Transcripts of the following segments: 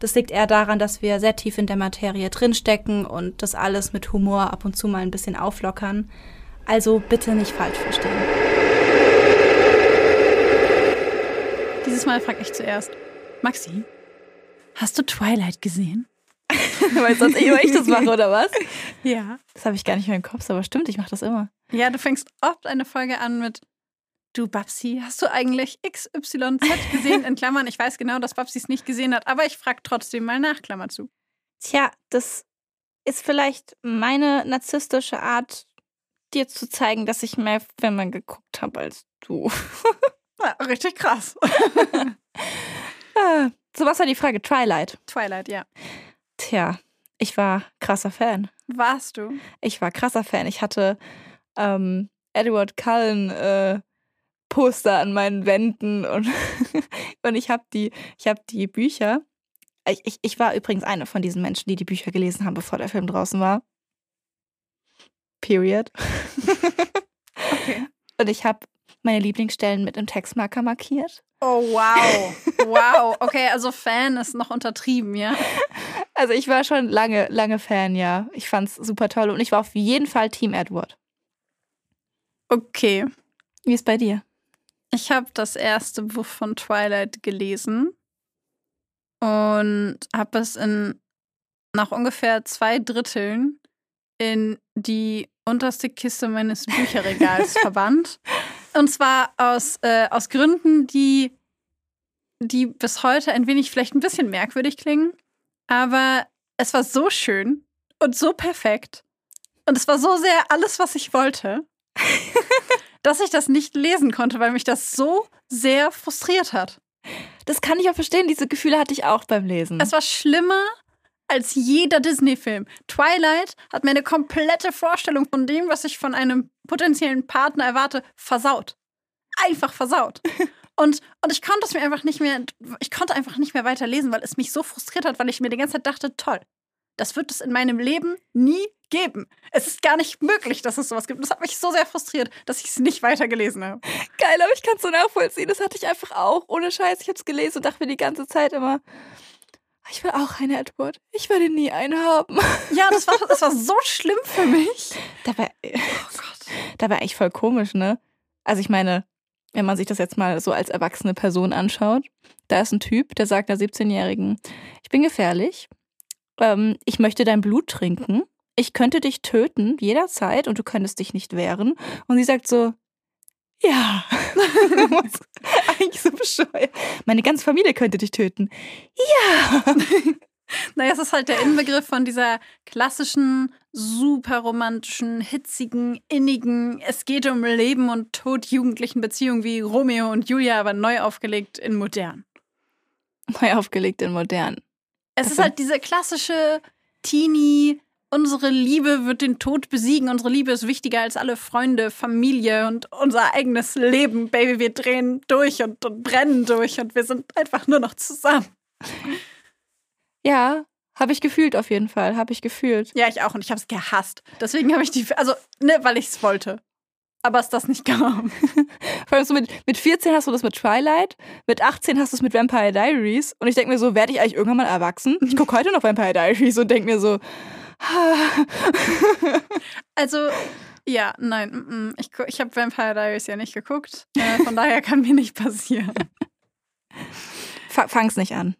Das liegt eher daran, dass wir sehr tief in der Materie drinstecken und das alles mit Humor ab und zu mal ein bisschen auflockern. Also bitte nicht falsch verstehen. Dieses Mal frage ich zuerst. Maxi, hast du Twilight gesehen? Weil sonst immer ich das mache, oder was? Ja. Das habe ich gar nicht mehr im Kopf, aber stimmt, ich mache das immer. Ja, du fängst oft eine Folge an mit Du Babsi, hast du eigentlich XYZ gesehen? In Klammern, ich weiß genau, dass Babsi es nicht gesehen hat, aber ich frage trotzdem mal nach, Klammer zu. Tja, das ist vielleicht meine narzisstische Art, dir zu zeigen, dass ich mehr Filme geguckt habe als du. Ja, richtig krass. So was war die Frage? Twilight. Twilight, ja. Tja, ich war krasser Fan. Warst du? Ich war krasser Fan. Ich hatte ähm, Edward Cullen äh, Poster an meinen Wänden und, und ich habe die, ich habe die Bücher. Ich, ich, ich war übrigens eine von diesen Menschen, die die Bücher gelesen haben, bevor der Film draußen war. Period. Okay. Und ich habe meine Lieblingsstellen mit einem Textmarker markiert. Oh, wow. Wow. Okay, also Fan ist noch untertrieben, ja? Also ich war schon lange, lange Fan, ja. Ich fand's super toll und ich war auf jeden Fall Team Edward. Okay. Wie ist bei dir? Ich habe das erste Buch von Twilight gelesen und habe es in nach ungefähr zwei Dritteln in die unterste Kiste meines Bücherregals verbannt. Und zwar aus, äh, aus Gründen, die, die bis heute ein wenig vielleicht ein bisschen merkwürdig klingen. Aber es war so schön und so perfekt. Und es war so sehr alles, was ich wollte, dass ich das nicht lesen konnte, weil mich das so sehr frustriert hat. Das kann ich auch verstehen. Diese Gefühle hatte ich auch beim Lesen. Es war schlimmer als jeder Disney-Film. Twilight hat mir eine komplette Vorstellung von dem, was ich von einem potenziellen Partner erwarte, versaut. Einfach versaut. Und, und ich konnte es mir einfach nicht mehr, ich konnte einfach nicht mehr weiterlesen, weil es mich so frustriert hat, weil ich mir die ganze Zeit dachte, toll, das wird es in meinem Leben nie geben. Es ist gar nicht möglich, dass es sowas gibt. Und das hat mich so sehr frustriert, dass ich es nicht weitergelesen habe. Geil, aber ich kann es so nachvollziehen. Das hatte ich einfach auch. Ohne Scheiß. Ich habe es gelesen und dachte mir die ganze Zeit immer, ich will auch eine Edward. Ich werde nie eine haben. Ja, das war, das war so schlimm für mich. Dabei, Oh Gott. dabei eigentlich voll komisch, ne? Also ich meine, wenn man sich das jetzt mal so als erwachsene Person anschaut, da ist ein Typ, der sagt der 17-Jährigen, ich bin gefährlich, ähm, ich möchte dein Blut trinken, ich könnte dich töten jederzeit und du könntest dich nicht wehren. Und sie sagt so, ja. Eigentlich so bescheuert. Meine ganze Familie könnte dich töten. Ja. Naja, es ist halt der Inbegriff von dieser klassischen, super romantischen, hitzigen, innigen, es geht um Leben und Tod jugendlichen Beziehungen wie Romeo und Julia, aber neu aufgelegt in modern. Neu aufgelegt in modern. Es ist Also- halt diese klassische Teenie, unsere Liebe wird den Tod besiegen, unsere Liebe ist wichtiger als alle Freunde, Familie und unser eigenes Leben. Baby, wir drehen durch und, und brennen durch und wir sind einfach nur noch zusammen. Ja, habe ich gefühlt auf jeden Fall. Habe ich gefühlt. Ja, ich auch und ich habe es gehasst. Deswegen habe ich die, also, ne, weil ich es wollte. Aber es das nicht kam. Vor allem so mit, mit 14 hast du das mit Twilight, mit 18 hast du es mit Vampire Diaries. Und ich denke mir so, werde ich eigentlich irgendwann mal erwachsen? Ich gucke heute noch Vampire Diaries und denke mir so, Also, ja, nein, mm, mm. ich, ich habe Vampire Diaries ja nicht geguckt. Äh, von daher kann mir nicht passieren. fa- fang's nicht an.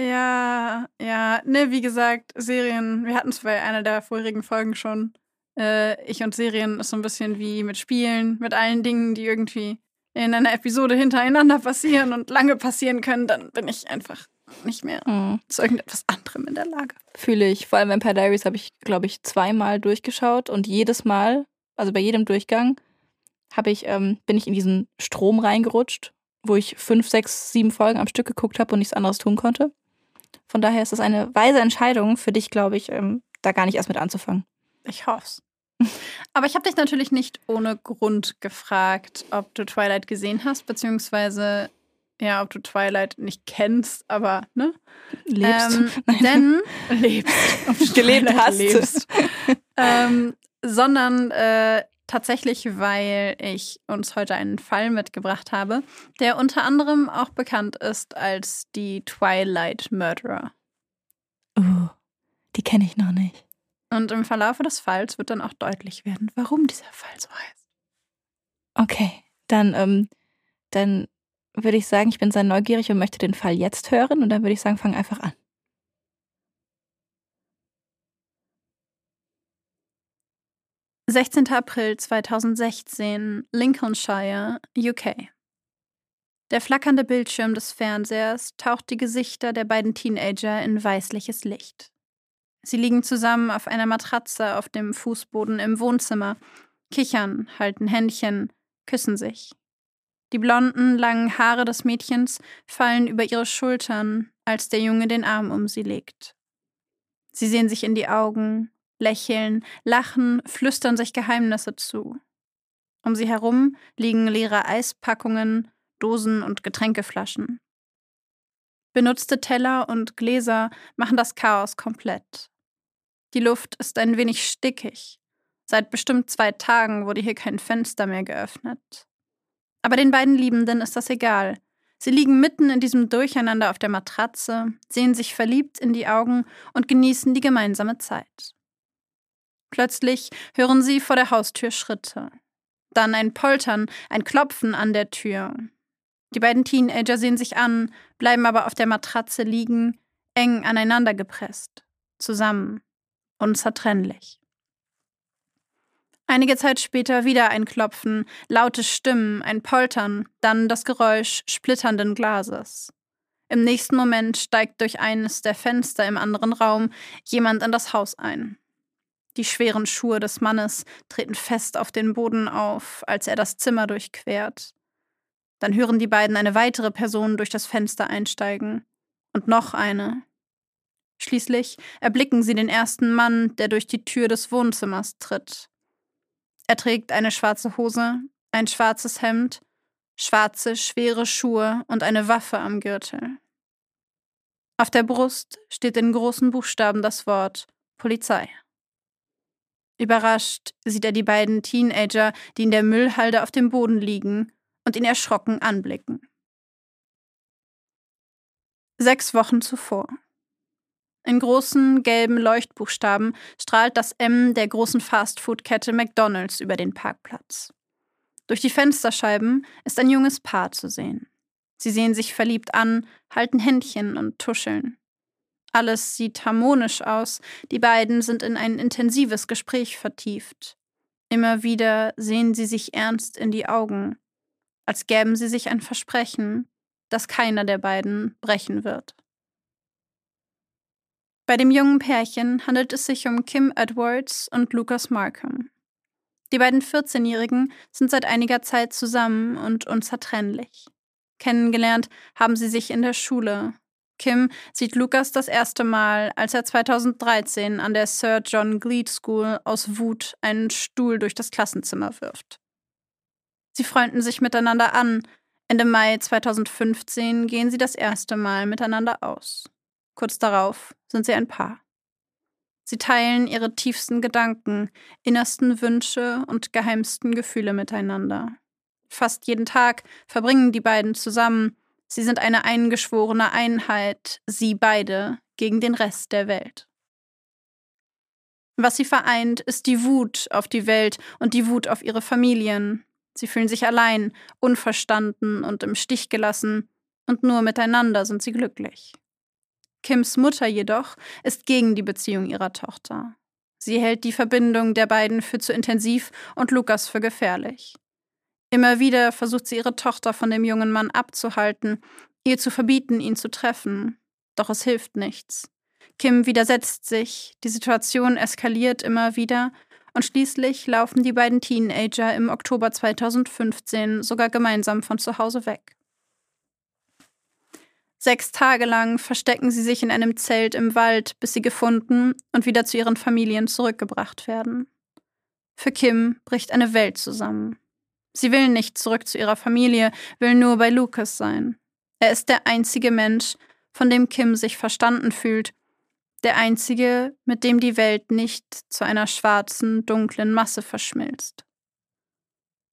Ja, ja, ne, wie gesagt, Serien, wir hatten es bei einer der vorherigen Folgen schon. Äh, ich und Serien ist so ein bisschen wie mit Spielen, mit allen Dingen, die irgendwie in einer Episode hintereinander passieren und lange passieren können, dann bin ich einfach nicht mehr Mhm. zu irgendetwas anderem in der Lage. Fühle ich. Vor allem Vampire Diaries habe ich, glaube ich, zweimal durchgeschaut und jedes Mal, also bei jedem Durchgang, habe ich, ähm, bin ich in diesen Strom reingerutscht, wo ich fünf, sechs, sieben Folgen am Stück geguckt habe und nichts anderes tun konnte. Von daher ist es eine weise Entscheidung für dich, glaube ich, ähm, da gar nicht erst mit anzufangen. Ich hoff's. Aber ich habe dich natürlich nicht ohne Grund gefragt, ob du Twilight gesehen hast, beziehungsweise ja, ob du Twilight nicht kennst, aber ne? Lebst. Ähm, denn lebst. Ob du Gelebt Twilight hast. lebst. ähm, sondern äh, tatsächlich, weil ich uns heute einen Fall mitgebracht habe, der unter anderem auch bekannt ist als die Twilight Murderer. Uh, die kenne ich noch nicht. Und im Verlaufe des Falls wird dann auch deutlich werden, warum dieser Fall so heißt. Okay, dann, ähm, dann würde ich sagen, ich bin sehr neugierig und möchte den Fall jetzt hören und dann würde ich sagen, fang einfach an. – 16. April 2016, Lincolnshire, UK. Der flackernde Bildschirm des Fernsehers taucht die Gesichter der beiden Teenager in weißliches Licht. Sie liegen zusammen auf einer Matratze auf dem Fußboden im Wohnzimmer, kichern, halten Händchen, küssen sich. Die blonden, langen Haare des Mädchens fallen über ihre Schultern, als der Junge den Arm um sie legt. Sie sehen sich in die Augen, lächeln, lachen, flüstern sich Geheimnisse zu. Um sie herum liegen leere Eispackungen, Dosen und Getränkeflaschen. Benutzte Teller und Gläser machen das Chaos komplett. Die Luft ist ein wenig stickig. Seit bestimmt zwei Tagen wurde hier kein Fenster mehr geöffnet. Aber den beiden Liebenden ist das egal. Sie liegen mitten in diesem Durcheinander auf der Matratze, sehen sich verliebt in die Augen und genießen die gemeinsame Zeit. Plötzlich hören sie vor der Haustür Schritte. Dann ein Poltern, ein Klopfen an der Tür. Die beiden Teenager sehen sich an, bleiben aber auf der Matratze liegen, eng aneinander gepresst, zusammen, unzertrennlich. Einige Zeit später wieder ein Klopfen, laute Stimmen, ein Poltern, dann das Geräusch splitternden Glases. Im nächsten Moment steigt durch eines der Fenster im anderen Raum jemand in das Haus ein. Die schweren Schuhe des Mannes treten fest auf den Boden auf, als er das Zimmer durchquert. Dann hören die beiden eine weitere Person durch das Fenster einsteigen. Und noch eine. Schließlich erblicken sie den ersten Mann, der durch die Tür des Wohnzimmers tritt. Er trägt eine schwarze Hose, ein schwarzes Hemd, schwarze, schwere Schuhe und eine Waffe am Gürtel. Auf der Brust steht in großen Buchstaben das Wort Polizei. Überrascht sieht er die beiden Teenager, die in der Müllhalde auf dem Boden liegen und ihn erschrocken anblicken. Sechs Wochen zuvor. In großen gelben Leuchtbuchstaben strahlt das M der großen Fastfood-Kette McDonald's über den Parkplatz. Durch die Fensterscheiben ist ein junges Paar zu sehen. Sie sehen sich verliebt an, halten Händchen und tuscheln. Alles sieht harmonisch aus, die beiden sind in ein intensives Gespräch vertieft. Immer wieder sehen sie sich ernst in die Augen, als gäben sie sich ein Versprechen, das keiner der beiden brechen wird. Bei dem jungen Pärchen handelt es sich um Kim Edwards und Lucas Markham. Die beiden 14-Jährigen sind seit einiger Zeit zusammen und unzertrennlich. Kennengelernt haben sie sich in der Schule. Kim sieht Lucas das erste Mal, als er 2013 an der Sir John Gleed School aus Wut einen Stuhl durch das Klassenzimmer wirft. Sie freunden sich miteinander an. Ende Mai 2015 gehen sie das erste Mal miteinander aus. Kurz darauf sind sie ein Paar. Sie teilen ihre tiefsten Gedanken, innersten Wünsche und geheimsten Gefühle miteinander. Fast jeden Tag verbringen die beiden zusammen. Sie sind eine eingeschworene Einheit, sie beide gegen den Rest der Welt. Was sie vereint, ist die Wut auf die Welt und die Wut auf ihre Familien. Sie fühlen sich allein, unverstanden und im Stich gelassen, und nur miteinander sind sie glücklich. Kims Mutter jedoch ist gegen die Beziehung ihrer Tochter. Sie hält die Verbindung der beiden für zu intensiv und Lukas für gefährlich. Immer wieder versucht sie ihre Tochter von dem jungen Mann abzuhalten, ihr zu verbieten, ihn zu treffen. Doch es hilft nichts. Kim widersetzt sich, die Situation eskaliert immer wieder und schließlich laufen die beiden Teenager im Oktober 2015 sogar gemeinsam von zu Hause weg. Sechs Tage lang verstecken sie sich in einem Zelt im Wald, bis sie gefunden und wieder zu ihren Familien zurückgebracht werden. Für Kim bricht eine Welt zusammen. Sie will nicht zurück zu ihrer Familie, will nur bei Lucas sein. Er ist der einzige Mensch, von dem Kim sich verstanden fühlt, der einzige, mit dem die Welt nicht zu einer schwarzen, dunklen Masse verschmilzt.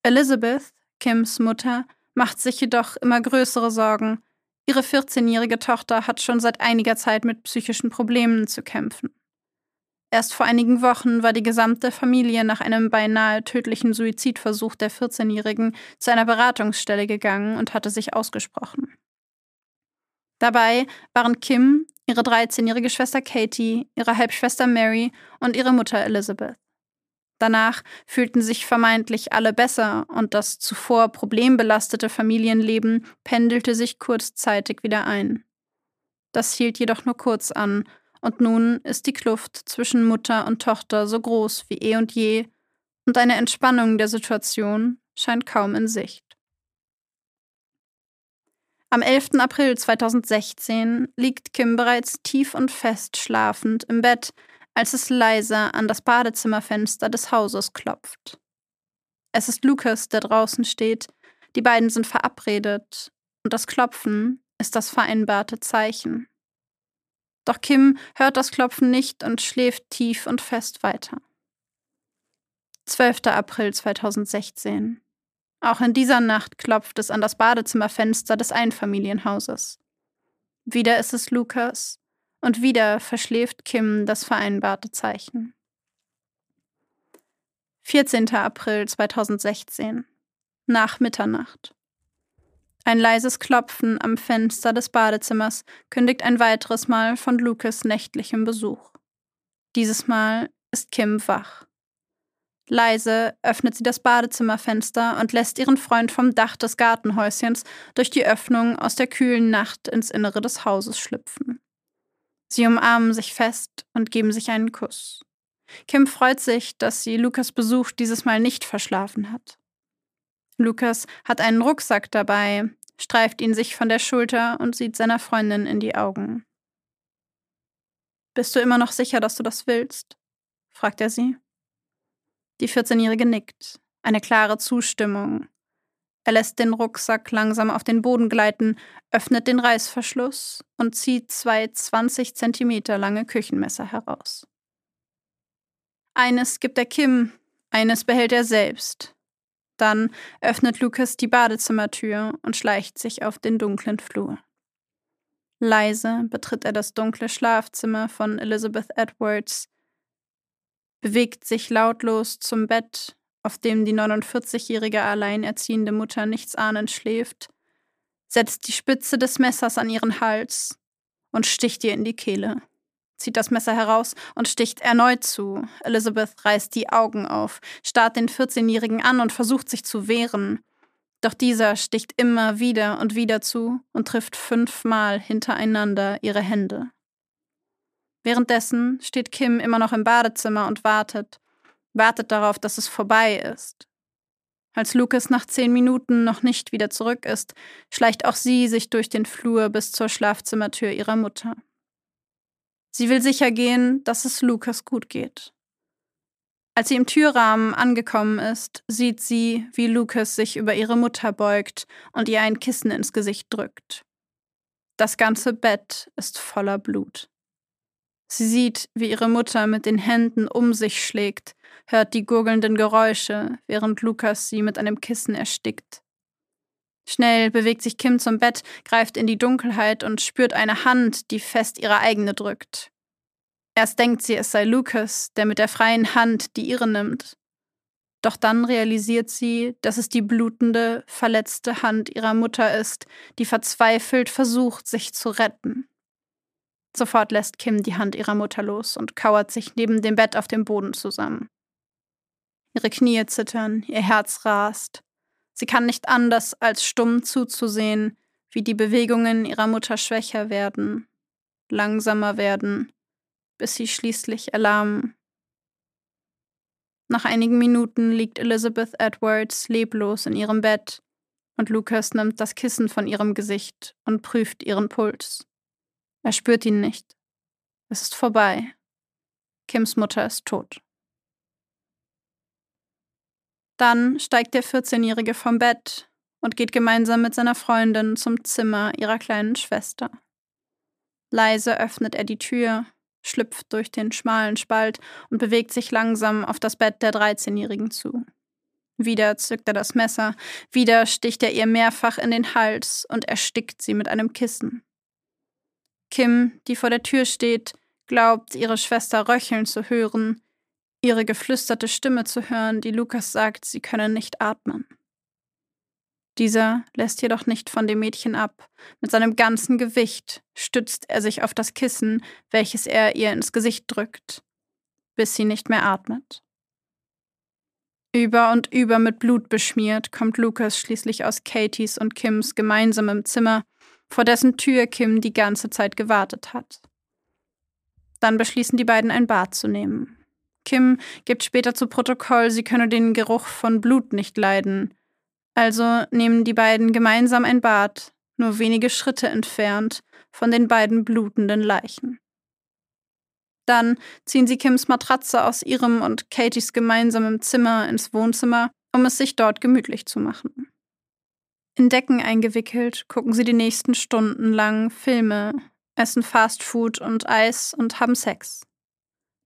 Elizabeth, Kims Mutter, macht sich jedoch immer größere Sorgen, Ihre 14-jährige Tochter hat schon seit einiger Zeit mit psychischen Problemen zu kämpfen. Erst vor einigen Wochen war die gesamte Familie nach einem beinahe tödlichen Suizidversuch der 14-Jährigen zu einer Beratungsstelle gegangen und hatte sich ausgesprochen. Dabei waren Kim, ihre 13-jährige Schwester Katie, ihre Halbschwester Mary und ihre Mutter Elizabeth. Danach fühlten sich vermeintlich alle besser und das zuvor problembelastete Familienleben pendelte sich kurzzeitig wieder ein. Das hielt jedoch nur kurz an, und nun ist die Kluft zwischen Mutter und Tochter so groß wie eh und je, und eine Entspannung der Situation scheint kaum in Sicht. Am 11. April 2016 liegt Kim bereits tief und fest schlafend im Bett, als es leise an das Badezimmerfenster des Hauses klopft. Es ist Lucas, der draußen steht, die beiden sind verabredet, und das Klopfen ist das vereinbarte Zeichen. Doch Kim hört das Klopfen nicht und schläft tief und fest weiter. 12. April 2016. Auch in dieser Nacht klopft es an das Badezimmerfenster des Einfamilienhauses. Wieder ist es Lukas, und wieder verschläft Kim das vereinbarte Zeichen. 14. April 2016. Nach Mitternacht. Ein leises Klopfen am Fenster des Badezimmers kündigt ein weiteres Mal von Lucas nächtlichem Besuch. Dieses Mal ist Kim wach. Leise öffnet sie das Badezimmerfenster und lässt ihren Freund vom Dach des Gartenhäuschens durch die Öffnung aus der kühlen Nacht ins Innere des Hauses schlüpfen. Sie umarmen sich fest und geben sich einen Kuss. Kim freut sich, dass sie Lukas Besuch dieses Mal nicht verschlafen hat. Lukas hat einen Rucksack dabei, streift ihn sich von der Schulter und sieht seiner Freundin in die Augen. Bist du immer noch sicher, dass du das willst? fragt er sie. Die 14-Jährige nickt, eine klare Zustimmung, er lässt den Rucksack langsam auf den Boden gleiten, öffnet den Reißverschluss und zieht zwei 20 Zentimeter lange Küchenmesser heraus. Eines gibt er Kim, eines behält er selbst. Dann öffnet Lucas die Badezimmertür und schleicht sich auf den dunklen Flur. Leise betritt er das dunkle Schlafzimmer von Elizabeth Edwards, bewegt sich lautlos zum Bett auf dem die 49-jährige alleinerziehende Mutter nichtsahnend schläft, setzt die Spitze des Messers an ihren Hals und sticht ihr in die Kehle. Zieht das Messer heraus und sticht erneut zu. Elizabeth reißt die Augen auf, starrt den 14-Jährigen an und versucht sich zu wehren. Doch dieser sticht immer wieder und wieder zu und trifft fünfmal hintereinander ihre Hände. Währenddessen steht Kim immer noch im Badezimmer und wartet, wartet darauf, dass es vorbei ist. Als Lucas nach zehn Minuten noch nicht wieder zurück ist, schleicht auch sie sich durch den Flur bis zur Schlafzimmertür ihrer Mutter. Sie will sicher gehen, dass es Lucas gut geht. Als sie im Türrahmen angekommen ist, sieht sie, wie Lucas sich über ihre Mutter beugt und ihr ein Kissen ins Gesicht drückt. Das ganze Bett ist voller Blut. Sie sieht, wie ihre Mutter mit den Händen um sich schlägt, hört die gurgelnden Geräusche, während Lukas sie mit einem Kissen erstickt. Schnell bewegt sich Kim zum Bett, greift in die Dunkelheit und spürt eine Hand, die fest ihre eigene drückt. Erst denkt sie, es sei Lukas, der mit der freien Hand die ihre nimmt. Doch dann realisiert sie, dass es die blutende, verletzte Hand ihrer Mutter ist, die verzweifelt versucht, sich zu retten. Sofort lässt Kim die Hand ihrer Mutter los und kauert sich neben dem Bett auf dem Boden zusammen. Ihre Knie zittern, ihr Herz rast. Sie kann nicht anders, als stumm zuzusehen, wie die Bewegungen ihrer Mutter schwächer werden, langsamer werden, bis sie schließlich erlahmen. Nach einigen Minuten liegt Elizabeth Edwards leblos in ihrem Bett und Lucas nimmt das Kissen von ihrem Gesicht und prüft ihren Puls. Er spürt ihn nicht. Es ist vorbei. Kims Mutter ist tot. Dann steigt der 14-Jährige vom Bett und geht gemeinsam mit seiner Freundin zum Zimmer ihrer kleinen Schwester. Leise öffnet er die Tür, schlüpft durch den schmalen Spalt und bewegt sich langsam auf das Bett der 13-Jährigen zu. Wieder zückt er das Messer, wieder sticht er ihr mehrfach in den Hals und erstickt sie mit einem Kissen. Kim, die vor der Tür steht, glaubt, ihre Schwester röcheln zu hören, ihre geflüsterte Stimme zu hören, die Lukas sagt, sie könne nicht atmen. Dieser lässt jedoch nicht von dem Mädchen ab. Mit seinem ganzen Gewicht stützt er sich auf das Kissen, welches er ihr ins Gesicht drückt, bis sie nicht mehr atmet. Über und über mit Blut beschmiert kommt Lukas schließlich aus Katies und Kims gemeinsamem Zimmer vor dessen Tür Kim die ganze Zeit gewartet hat. Dann beschließen die beiden ein Bad zu nehmen. Kim gibt später zu Protokoll, sie könne den Geruch von Blut nicht leiden. Also nehmen die beiden gemeinsam ein Bad, nur wenige Schritte entfernt von den beiden blutenden Leichen. Dann ziehen sie Kims Matratze aus ihrem und Katies gemeinsamen Zimmer ins Wohnzimmer, um es sich dort gemütlich zu machen. In Decken eingewickelt gucken sie die nächsten Stunden lang Filme, essen Fastfood und Eis und haben Sex.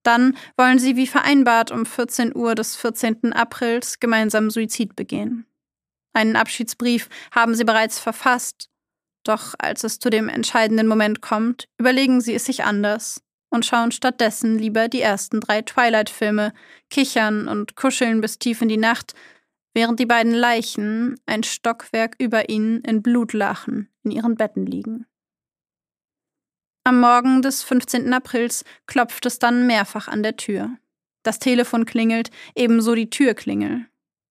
Dann wollen sie wie vereinbart um 14 Uhr des 14. Aprils gemeinsam Suizid begehen. Einen Abschiedsbrief haben sie bereits verfasst, doch als es zu dem entscheidenden Moment kommt, überlegen sie es sich anders und schauen stattdessen lieber die ersten drei Twilight-Filme, kichern und kuscheln bis tief in die Nacht, während die beiden Leichen ein Stockwerk über ihnen in Blutlachen in ihren Betten liegen. Am Morgen des 15. Aprils klopft es dann mehrfach an der Tür. Das Telefon klingelt, ebenso die Türklingel.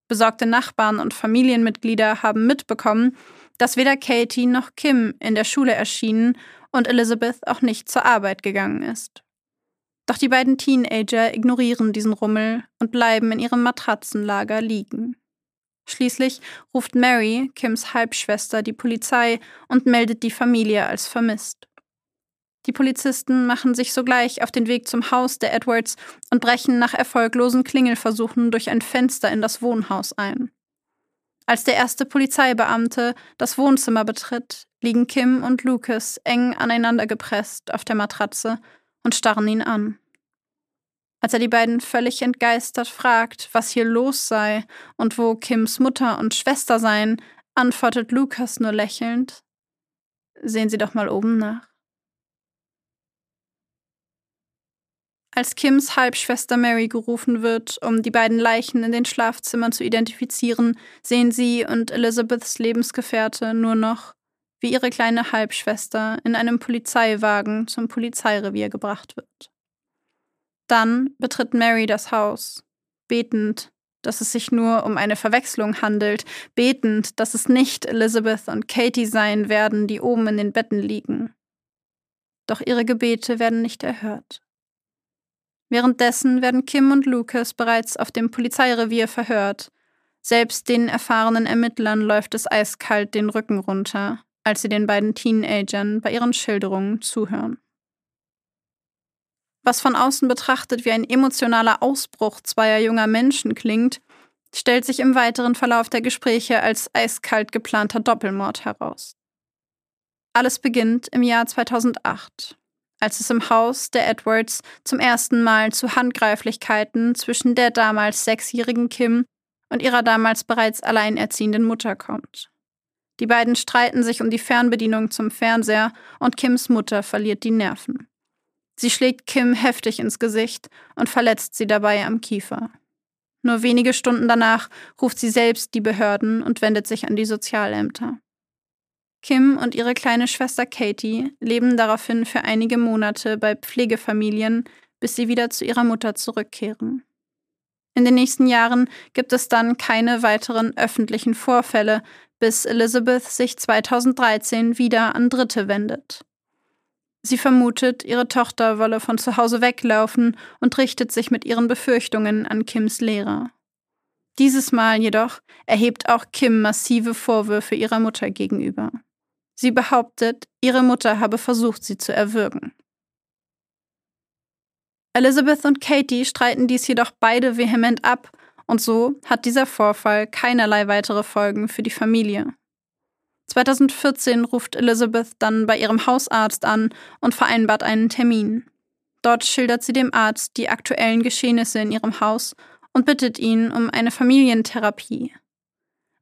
Besorgte Nachbarn und Familienmitglieder haben mitbekommen, dass weder Katie noch Kim in der Schule erschienen und Elizabeth auch nicht zur Arbeit gegangen ist. Doch die beiden Teenager ignorieren diesen Rummel und bleiben in ihrem Matratzenlager liegen. Schließlich ruft Mary, Kims Halbschwester, die Polizei und meldet die Familie als vermisst. Die Polizisten machen sich sogleich auf den Weg zum Haus der Edwards und brechen nach erfolglosen Klingelversuchen durch ein Fenster in das Wohnhaus ein. Als der erste Polizeibeamte das Wohnzimmer betritt, liegen Kim und Lucas eng aneinander gepresst auf der Matratze und starren ihn an. Als er die beiden völlig entgeistert fragt, was hier los sei und wo Kims Mutter und Schwester seien, antwortet Lukas nur lächelnd: Sehen Sie doch mal oben nach. Als Kims Halbschwester Mary gerufen wird, um die beiden Leichen in den Schlafzimmern zu identifizieren, sehen sie und Elizabeths Lebensgefährte nur noch, wie ihre kleine Halbschwester in einem Polizeiwagen zum Polizeirevier gebracht wird. Dann betritt Mary das Haus, betend, dass es sich nur um eine Verwechslung handelt, betend, dass es nicht Elizabeth und Katie sein werden, die oben in den Betten liegen. Doch ihre Gebete werden nicht erhört. Währenddessen werden Kim und Lucas bereits auf dem Polizeirevier verhört. Selbst den erfahrenen Ermittlern läuft es eiskalt den Rücken runter, als sie den beiden Teenagern bei ihren Schilderungen zuhören. Was von außen betrachtet wie ein emotionaler Ausbruch zweier junger Menschen klingt, stellt sich im weiteren Verlauf der Gespräche als eiskalt geplanter Doppelmord heraus. Alles beginnt im Jahr 2008, als es im Haus der Edwards zum ersten Mal zu Handgreiflichkeiten zwischen der damals sechsjährigen Kim und ihrer damals bereits alleinerziehenden Mutter kommt. Die beiden streiten sich um die Fernbedienung zum Fernseher und Kims Mutter verliert die Nerven. Sie schlägt Kim heftig ins Gesicht und verletzt sie dabei am Kiefer. Nur wenige Stunden danach ruft sie selbst die Behörden und wendet sich an die Sozialämter. Kim und ihre kleine Schwester Katie leben daraufhin für einige Monate bei Pflegefamilien, bis sie wieder zu ihrer Mutter zurückkehren. In den nächsten Jahren gibt es dann keine weiteren öffentlichen Vorfälle, bis Elizabeth sich 2013 wieder an Dritte wendet. Sie vermutet, ihre Tochter wolle von zu Hause weglaufen und richtet sich mit ihren Befürchtungen an Kims Lehrer. Dieses Mal jedoch erhebt auch Kim massive Vorwürfe ihrer Mutter gegenüber. Sie behauptet, ihre Mutter habe versucht, sie zu erwürgen. Elizabeth und Katie streiten dies jedoch beide vehement ab, und so hat dieser Vorfall keinerlei weitere Folgen für die Familie. 2014 ruft Elizabeth dann bei ihrem Hausarzt an und vereinbart einen Termin. Dort schildert sie dem Arzt die aktuellen Geschehnisse in ihrem Haus und bittet ihn um eine Familientherapie.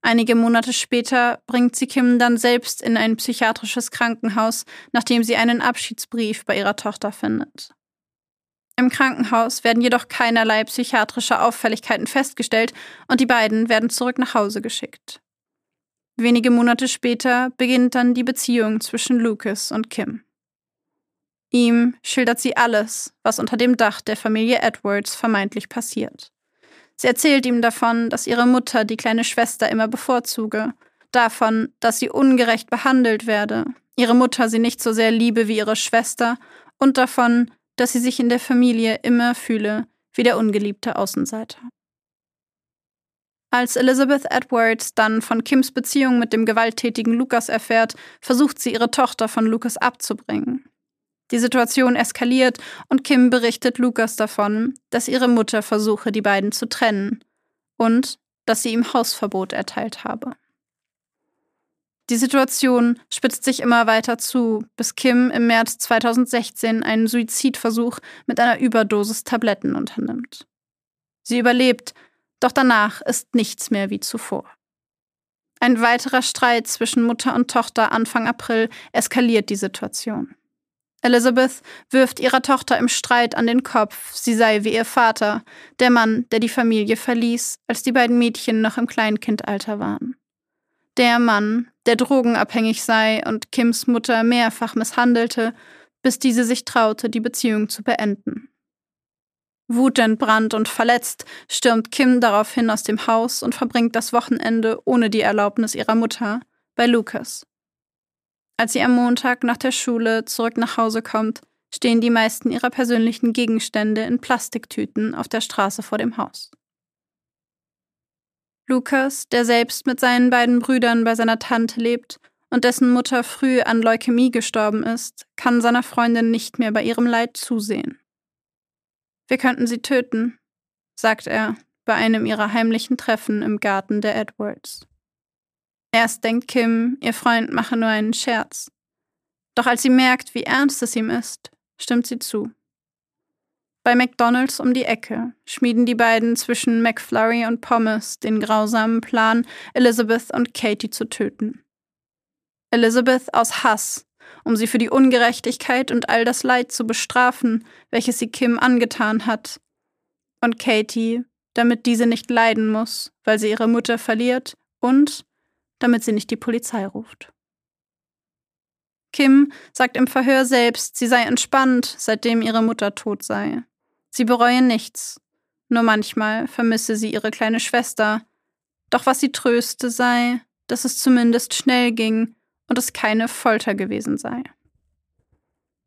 Einige Monate später bringt sie Kim dann selbst in ein psychiatrisches Krankenhaus, nachdem sie einen Abschiedsbrief bei ihrer Tochter findet. Im Krankenhaus werden jedoch keinerlei psychiatrische Auffälligkeiten festgestellt und die beiden werden zurück nach Hause geschickt. Wenige Monate später beginnt dann die Beziehung zwischen Lucas und Kim. Ihm schildert sie alles, was unter dem Dach der Familie Edwards vermeintlich passiert. Sie erzählt ihm davon, dass ihre Mutter die kleine Schwester immer bevorzuge, davon, dass sie ungerecht behandelt werde, ihre Mutter sie nicht so sehr liebe wie ihre Schwester und davon, dass sie sich in der Familie immer fühle wie der ungeliebte Außenseiter. Als Elizabeth Edwards dann von Kims Beziehung mit dem gewalttätigen Lucas erfährt, versucht sie ihre Tochter von Lucas abzubringen. Die Situation eskaliert und Kim berichtet Lucas davon, dass ihre Mutter versuche, die beiden zu trennen und dass sie ihm Hausverbot erteilt habe. Die Situation spitzt sich immer weiter zu, bis Kim im März 2016 einen Suizidversuch mit einer Überdosis Tabletten unternimmt. Sie überlebt, doch danach ist nichts mehr wie zuvor. Ein weiterer Streit zwischen Mutter und Tochter Anfang April eskaliert die Situation. Elizabeth wirft ihrer Tochter im Streit an den Kopf, sie sei wie ihr Vater, der Mann, der die Familie verließ, als die beiden Mädchen noch im Kleinkindalter waren. Der Mann, der drogenabhängig sei und Kims Mutter mehrfach misshandelte, bis diese sich traute, die Beziehung zu beenden. Wutentbrannt und verletzt stürmt Kim daraufhin aus dem Haus und verbringt das Wochenende ohne die Erlaubnis ihrer Mutter bei Lucas. Als sie am Montag nach der Schule zurück nach Hause kommt, stehen die meisten ihrer persönlichen Gegenstände in Plastiktüten auf der Straße vor dem Haus. Lukas, der selbst mit seinen beiden Brüdern bei seiner Tante lebt und dessen Mutter früh an Leukämie gestorben ist, kann seiner Freundin nicht mehr bei ihrem Leid zusehen. Wir könnten sie töten, sagt er bei einem ihrer heimlichen Treffen im Garten der Edwards. Erst denkt Kim, ihr Freund mache nur einen Scherz. Doch als sie merkt, wie ernst es ihm ist, stimmt sie zu. Bei McDonalds um die Ecke schmieden die beiden zwischen McFlurry und Pommes den grausamen Plan, Elizabeth und Katie zu töten. Elizabeth aus Hass, um sie für die Ungerechtigkeit und all das Leid zu bestrafen, welches sie Kim angetan hat. Und Katie, damit diese nicht leiden muss, weil sie ihre Mutter verliert und damit sie nicht die Polizei ruft. Kim sagt im Verhör selbst, sie sei entspannt, seitdem ihre Mutter tot sei. Sie bereue nichts, nur manchmal vermisse sie ihre kleine Schwester. Doch was sie tröste sei, dass es zumindest schnell ging und es keine Folter gewesen sei.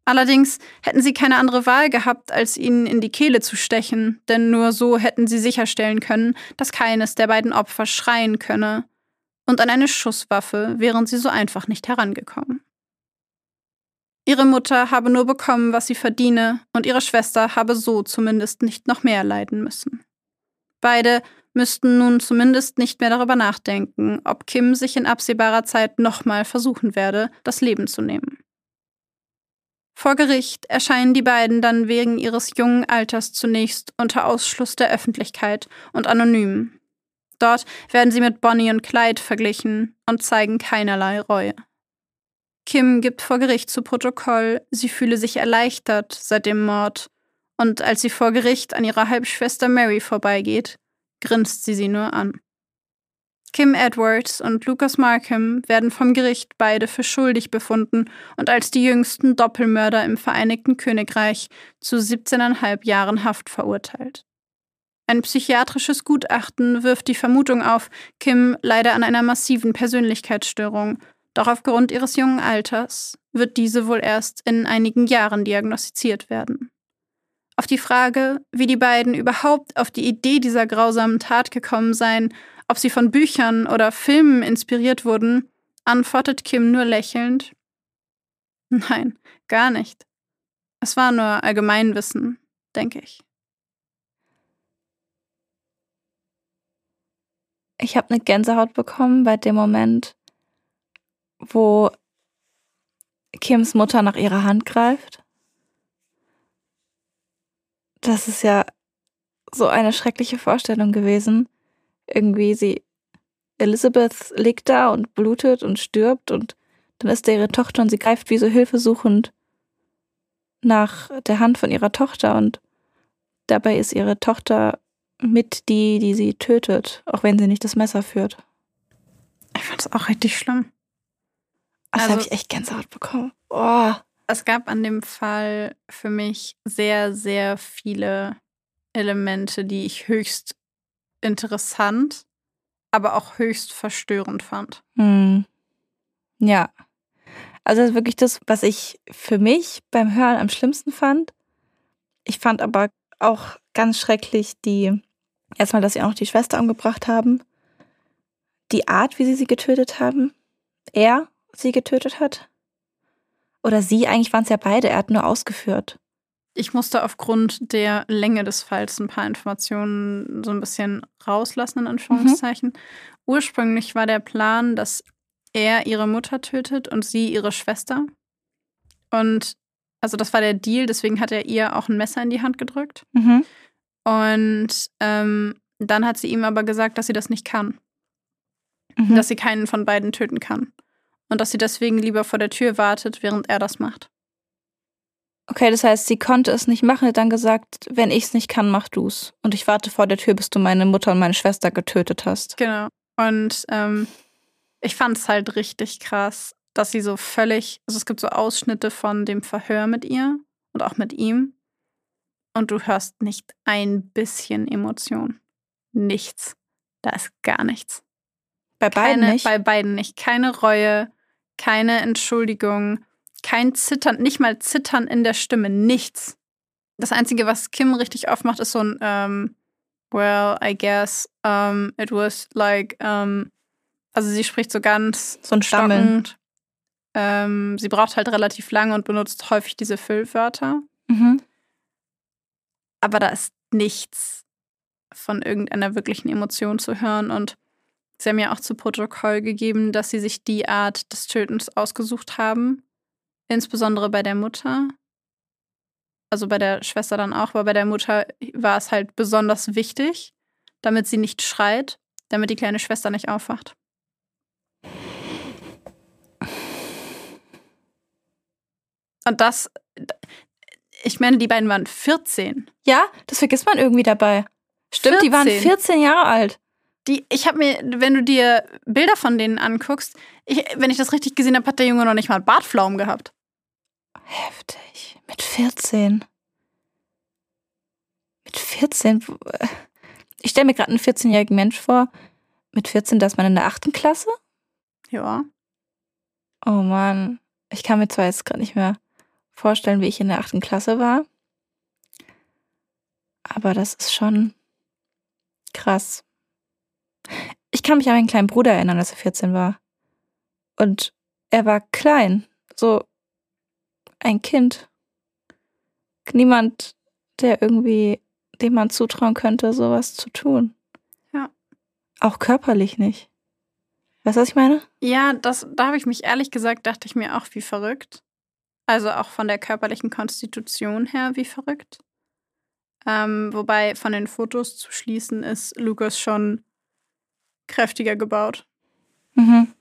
Allerdings hätten sie keine andere Wahl gehabt, als ihnen in die Kehle zu stechen, denn nur so hätten sie sicherstellen können, dass keines der beiden Opfer schreien könne. Und an eine Schusswaffe wären sie so einfach nicht herangekommen. Ihre Mutter habe nur bekommen, was sie verdiene, und ihre Schwester habe so zumindest nicht noch mehr leiden müssen. Beide müssten nun zumindest nicht mehr darüber nachdenken, ob Kim sich in absehbarer Zeit nochmal versuchen werde, das Leben zu nehmen. Vor Gericht erscheinen die beiden dann wegen ihres jungen Alters zunächst unter Ausschluss der Öffentlichkeit und anonym. Dort werden sie mit Bonnie und Clyde verglichen und zeigen keinerlei Reue. Kim gibt vor Gericht zu Protokoll, sie fühle sich erleichtert seit dem Mord, und als sie vor Gericht an ihrer Halbschwester Mary vorbeigeht, grinst sie sie nur an. Kim Edwards und Lucas Markham werden vom Gericht beide für schuldig befunden und als die jüngsten Doppelmörder im Vereinigten Königreich zu 17,5 Jahren Haft verurteilt. Ein psychiatrisches Gutachten wirft die Vermutung auf, Kim leide an einer massiven Persönlichkeitsstörung, doch aufgrund ihres jungen Alters wird diese wohl erst in einigen Jahren diagnostiziert werden. Auf die Frage, wie die beiden überhaupt auf die Idee dieser grausamen Tat gekommen seien, ob sie von Büchern oder Filmen inspiriert wurden, antwortet Kim nur lächelnd Nein, gar nicht. Es war nur Allgemeinwissen, denke ich. Ich habe eine Gänsehaut bekommen bei dem Moment, wo Kims Mutter nach ihrer Hand greift. Das ist ja so eine schreckliche Vorstellung gewesen. Irgendwie sie, Elizabeth liegt da und blutet und stirbt und dann ist da ihre Tochter und sie greift wie so hilfesuchend nach der Hand von ihrer Tochter und dabei ist ihre Tochter mit die, die sie tötet, auch wenn sie nicht das Messer führt. Ich fand es auch richtig schlimm. Also, also habe ich echt Gänsehaut bekommen. Oh. Es gab an dem Fall für mich sehr, sehr viele Elemente, die ich höchst interessant, aber auch höchst verstörend fand. Hm. Ja. Also das ist wirklich das, was ich für mich beim Hören am schlimmsten fand. Ich fand aber auch ganz schrecklich die Erstmal, dass sie auch noch die Schwester umgebracht haben. Die Art, wie sie sie getötet haben. Er sie getötet hat. Oder sie, eigentlich waren es ja beide, er hat nur ausgeführt. Ich musste aufgrund der Länge des Falls ein paar Informationen so ein bisschen rauslassen, in Anführungszeichen. Mhm. Ursprünglich war der Plan, dass er ihre Mutter tötet und sie ihre Schwester. Und also das war der Deal, deswegen hat er ihr auch ein Messer in die Hand gedrückt. Mhm. Und ähm, dann hat sie ihm aber gesagt, dass sie das nicht kann. Mhm. Dass sie keinen von beiden töten kann. Und dass sie deswegen lieber vor der Tür wartet, während er das macht. Okay, das heißt, sie konnte es nicht machen, hat dann gesagt, wenn ich es nicht kann, mach du's. Und ich warte vor der Tür, bis du meine Mutter und meine Schwester getötet hast. Genau. Und ähm, ich fand es halt richtig krass, dass sie so völlig, also es gibt so Ausschnitte von dem Verhör mit ihr und auch mit ihm und du hörst nicht ein bisschen Emotion. Nichts. Da ist gar nichts. Bei beiden keine, nicht? Bei beiden nicht. Keine Reue, keine Entschuldigung, kein Zittern, nicht mal Zittern in der Stimme, nichts. Das Einzige, was Kim richtig aufmacht, ist so ein um, ähm, Well, I guess um, it was like, um, also sie spricht so ganz so ein Stammeln. Ähm, sie braucht halt relativ lange und benutzt häufig diese Füllwörter. Mhm aber da ist nichts von irgendeiner wirklichen Emotion zu hören. Und sie haben ja auch zu Protokoll gegeben, dass sie sich die Art des Tötens ausgesucht haben. Insbesondere bei der Mutter. Also bei der Schwester dann auch, aber bei der Mutter war es halt besonders wichtig, damit sie nicht schreit, damit die kleine Schwester nicht aufwacht. Und das, ich meine, die beiden waren 14. Ja, das vergisst man irgendwie dabei. Stimmt, 14. die waren 14 Jahre alt. Die, ich habe mir, wenn du dir Bilder von denen anguckst, ich, wenn ich das richtig gesehen habe, hat der Junge noch nicht mal Bartpflaumen gehabt. Heftig. Mit 14. Mit 14. Ich stelle mir gerade einen 14-jährigen Mensch vor. Mit 14, da ist man in der achten Klasse? Ja. Oh Mann. Ich kann mir zwar jetzt gerade nicht mehr vorstellen, wie ich in der achten Klasse war. Aber das ist schon krass. Ich kann mich an meinen kleinen Bruder erinnern, als er 14 war. Und er war klein, so ein Kind. Niemand, der irgendwie, dem man zutrauen könnte, sowas zu tun. Ja. Auch körperlich nicht. Weißt du, was ich meine? Ja, das, da habe ich mich ehrlich gesagt, dachte ich mir auch, wie verrückt. Also auch von der körperlichen Konstitution her wie verrückt. Ähm, wobei von den Fotos zu schließen ist Lucas schon kräftiger gebaut. Mhm.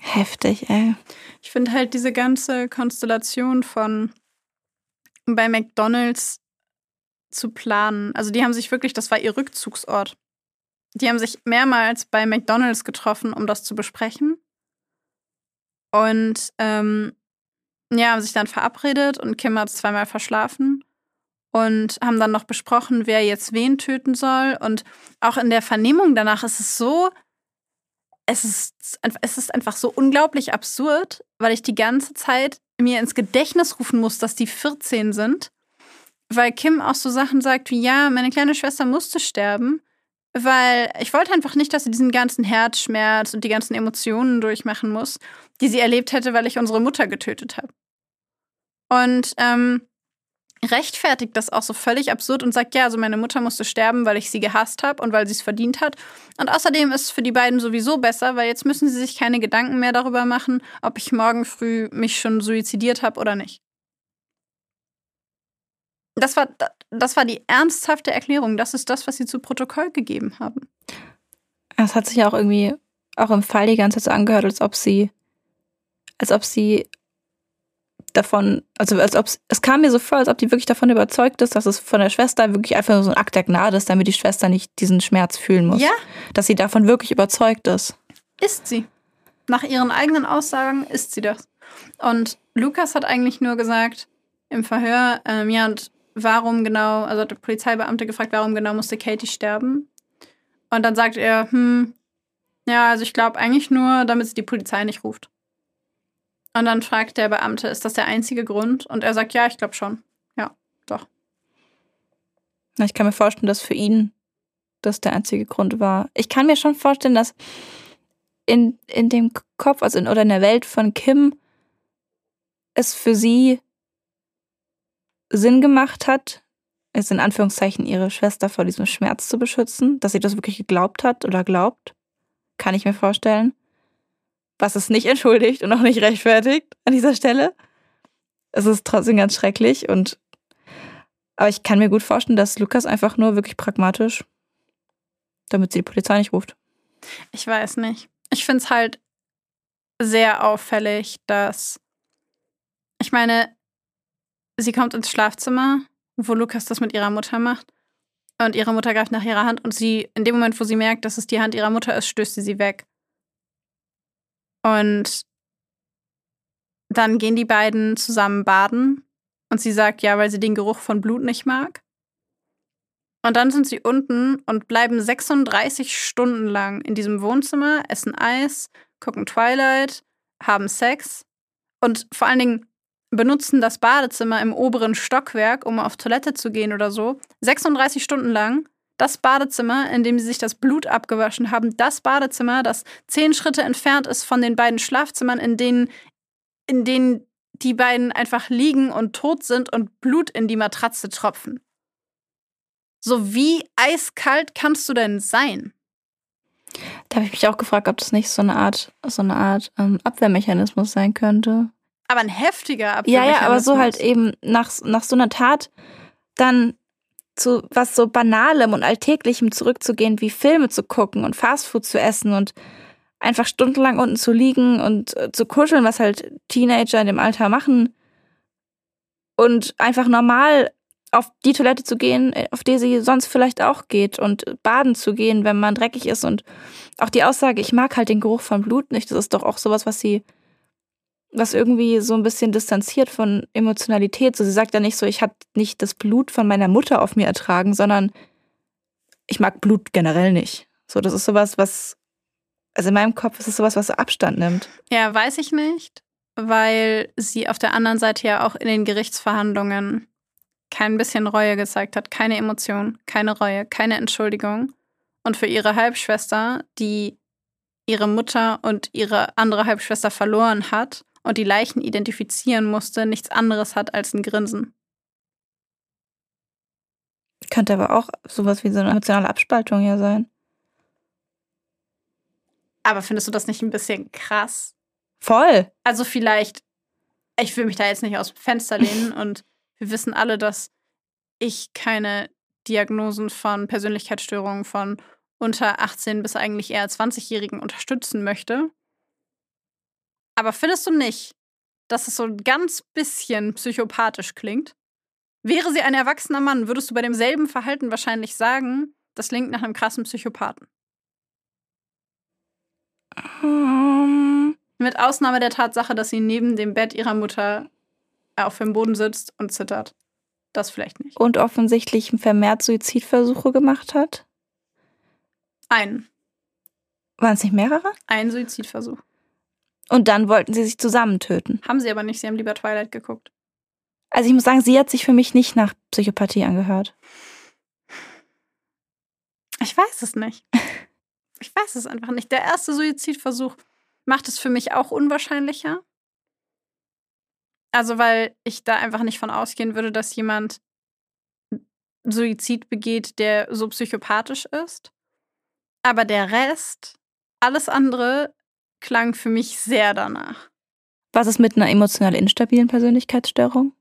Heftig, ey. Ich finde halt diese ganze Konstellation von bei McDonalds zu planen. Also die haben sich wirklich, das war ihr Rückzugsort. Die haben sich mehrmals bei McDonald's getroffen, um das zu besprechen. Und ähm, ja, haben sich dann verabredet und Kim hat zweimal verschlafen und haben dann noch besprochen, wer jetzt wen töten soll. Und auch in der Vernehmung danach ist es so, es ist, es ist einfach so unglaublich absurd, weil ich die ganze Zeit mir ins Gedächtnis rufen muss, dass die 14 sind. Weil Kim auch so Sachen sagt wie, ja, meine kleine Schwester musste sterben, weil ich wollte einfach nicht, dass sie diesen ganzen Herzschmerz und die ganzen Emotionen durchmachen muss, die sie erlebt hätte, weil ich unsere Mutter getötet habe. Und ähm, rechtfertigt das auch so völlig absurd und sagt, ja, also meine Mutter musste sterben, weil ich sie gehasst habe und weil sie es verdient hat. Und außerdem ist es für die beiden sowieso besser, weil jetzt müssen sie sich keine Gedanken mehr darüber machen, ob ich morgen früh mich schon suizidiert habe oder nicht. Das war, das war die ernsthafte Erklärung. Das ist das, was sie zu Protokoll gegeben haben. Es hat sich ja auch irgendwie auch im Fall die ganze Zeit so angehört, als ob sie, als ob sie davon, also als ob es kam mir so vor, als ob die wirklich davon überzeugt ist, dass es von der Schwester wirklich einfach nur so ein Akt der Gnade ist, damit die Schwester nicht diesen Schmerz fühlen muss. Ja. Dass sie davon wirklich überzeugt ist. Ist sie. Nach ihren eigenen Aussagen ist sie das. Und Lukas hat eigentlich nur gesagt im Verhör, ähm, ja, und warum genau, also hat der Polizeibeamte gefragt, warum genau musste Katie sterben? Und dann sagt er, hm, ja, also ich glaube eigentlich nur, damit sie die Polizei nicht ruft. Und dann fragt der Beamte, ist das der einzige Grund? Und er sagt, ja, ich glaube schon. Ja, doch. Ich kann mir vorstellen, dass für ihn das der einzige Grund war. Ich kann mir schon vorstellen, dass in, in dem Kopf, also in, oder in der Welt von Kim, es für sie Sinn gemacht hat, es in Anführungszeichen ihre Schwester vor diesem Schmerz zu beschützen, dass sie das wirklich geglaubt hat oder glaubt, kann ich mir vorstellen was es nicht entschuldigt und auch nicht rechtfertigt an dieser Stelle. Es ist trotzdem ganz schrecklich und aber ich kann mir gut vorstellen, dass Lukas einfach nur wirklich pragmatisch, damit sie die Polizei nicht ruft. Ich weiß nicht. Ich finde es halt sehr auffällig, dass ich meine, sie kommt ins Schlafzimmer, wo Lukas das mit ihrer Mutter macht. Und ihre Mutter greift nach ihrer Hand und sie, in dem Moment, wo sie merkt, dass es die Hand ihrer Mutter ist, stößt sie sie weg. Und dann gehen die beiden zusammen baden und sie sagt ja, weil sie den Geruch von Blut nicht mag. Und dann sind sie unten und bleiben 36 Stunden lang in diesem Wohnzimmer, essen Eis, gucken Twilight, haben Sex und vor allen Dingen benutzen das Badezimmer im oberen Stockwerk, um auf Toilette zu gehen oder so. 36 Stunden lang das Badezimmer, in dem sie sich das Blut abgewaschen haben, das Badezimmer, das zehn Schritte entfernt ist von den beiden Schlafzimmern, in denen, in denen die beiden einfach liegen und tot sind und Blut in die Matratze tropfen. So wie eiskalt kannst du denn sein? Da habe ich mich auch gefragt, ob das nicht so eine Art, so eine Art ähm, Abwehrmechanismus sein könnte. Aber ein heftiger Abwehrmechanismus. Ja, ja, aber so halt eben nach, nach so einer Tat dann zu was so Banalem und Alltäglichem zurückzugehen, wie Filme zu gucken und Fastfood zu essen und einfach stundenlang unten zu liegen und äh, zu kuscheln, was halt Teenager in dem Alter machen. Und einfach normal auf die Toilette zu gehen, äh, auf die sie sonst vielleicht auch geht und baden zu gehen, wenn man dreckig ist. Und auch die Aussage, ich mag halt den Geruch von Blut nicht, das ist doch auch sowas, was sie was irgendwie so ein bisschen distanziert von Emotionalität. So, sie sagt ja nicht so, ich habe nicht das Blut von meiner Mutter auf mir ertragen, sondern ich mag Blut generell nicht. So, das ist sowas, was, also in meinem Kopf ist es sowas, was so Abstand nimmt. Ja, weiß ich nicht, weil sie auf der anderen Seite ja auch in den Gerichtsverhandlungen kein bisschen Reue gezeigt hat, keine Emotion, keine Reue, keine Entschuldigung. Und für ihre Halbschwester, die ihre Mutter und ihre andere Halbschwester verloren hat, und die Leichen identifizieren musste, nichts anderes hat als ein Grinsen. Könnte aber auch sowas wie so eine emotionale Abspaltung ja sein. Aber findest du das nicht ein bisschen krass? Voll. Also vielleicht, ich will mich da jetzt nicht aus dem Fenster lehnen und wir wissen alle, dass ich keine Diagnosen von Persönlichkeitsstörungen von unter 18 bis eigentlich eher 20-Jährigen unterstützen möchte. Aber findest du nicht, dass es so ein ganz bisschen psychopathisch klingt? Wäre sie ein erwachsener Mann, würdest du bei demselben Verhalten wahrscheinlich sagen, das klingt nach einem krassen Psychopathen. Um, Mit Ausnahme der Tatsache, dass sie neben dem Bett ihrer Mutter auf dem Boden sitzt und zittert. Das vielleicht nicht. und offensichtlich vermehrt Suizidversuche gemacht hat. Ein. Waren es nicht mehrere? Ein Suizidversuch. Und dann wollten sie sich zusammen töten. Haben sie aber nicht, sie haben lieber Twilight geguckt. Also ich muss sagen, sie hat sich für mich nicht nach Psychopathie angehört. Ich weiß es nicht. Ich weiß es einfach nicht. Der erste Suizidversuch macht es für mich auch unwahrscheinlicher. Also, weil ich da einfach nicht von ausgehen würde, dass jemand Suizid begeht, der so psychopathisch ist. Aber der Rest, alles andere, klang für mich sehr danach. Was ist mit einer emotional instabilen Persönlichkeitsstörung?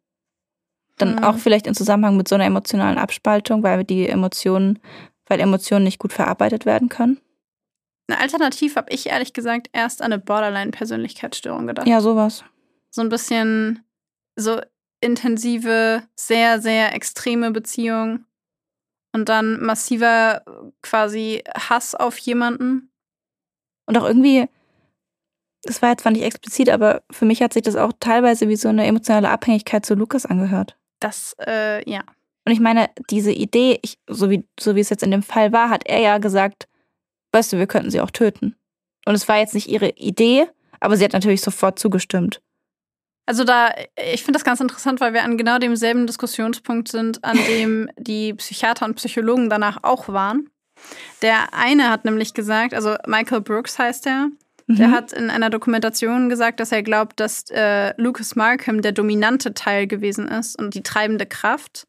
Dann Hm. auch vielleicht im Zusammenhang mit so einer emotionalen Abspaltung, weil die Emotionen, weil Emotionen nicht gut verarbeitet werden können. Alternativ habe ich ehrlich gesagt erst an eine Borderline-Persönlichkeitsstörung gedacht. Ja, sowas. so ein bisschen so intensive, sehr, sehr extreme Beziehung und dann massiver quasi Hass auf jemanden. Und auch irgendwie, das war jetzt zwar nicht explizit, aber für mich hat sich das auch teilweise wie so eine emotionale Abhängigkeit zu Lukas angehört. Das, äh, ja. Und ich meine, diese Idee, ich, so, wie, so wie es jetzt in dem Fall war, hat er ja gesagt, weißt du, wir könnten sie auch töten. Und es war jetzt nicht ihre Idee, aber sie hat natürlich sofort zugestimmt. Also da, ich finde das ganz interessant, weil wir an genau demselben Diskussionspunkt sind, an dem die Psychiater und Psychologen danach auch waren. Der eine hat nämlich gesagt, also Michael Brooks heißt er, der Mhm. hat in einer Dokumentation gesagt, dass er glaubt, dass äh, Lucas Markham der dominante Teil gewesen ist und die treibende Kraft.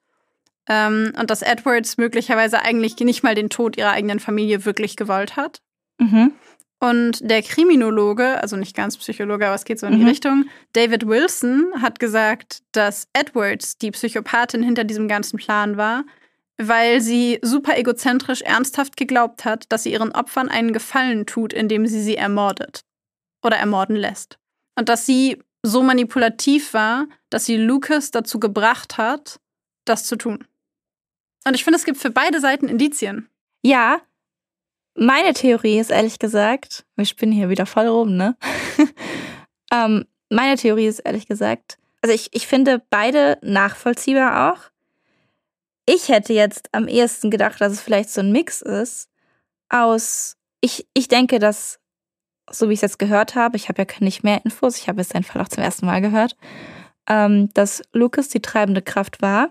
Ähm, und dass Edwards möglicherweise eigentlich nicht mal den Tod ihrer eigenen Familie wirklich gewollt hat. Mhm. Und der Kriminologe, also nicht ganz Psychologe, aber es geht so in die Mhm. Richtung, David Wilson hat gesagt, dass Edwards die Psychopathin hinter diesem ganzen Plan war, weil sie super egozentrisch ernsthaft geglaubt hat, dass sie ihren Opfern einen Gefallen tut, indem sie sie ermordet oder ermorden lässt. Und dass sie so manipulativ war, dass sie Lucas dazu gebracht hat, das zu tun. Und ich finde, es gibt für beide Seiten Indizien. Ja, meine Theorie ist ehrlich gesagt, wir spinnen hier wieder voll rum, ne? ähm, meine Theorie ist ehrlich gesagt, also ich, ich finde beide nachvollziehbar auch. Ich hätte jetzt am ehesten gedacht, dass es vielleicht so ein Mix ist aus, ich, ich denke, dass, so wie ich es jetzt gehört habe, ich habe ja nicht mehr Infos, ich habe jetzt den Fall auch zum ersten Mal gehört, ähm, dass Lucas die treibende Kraft war,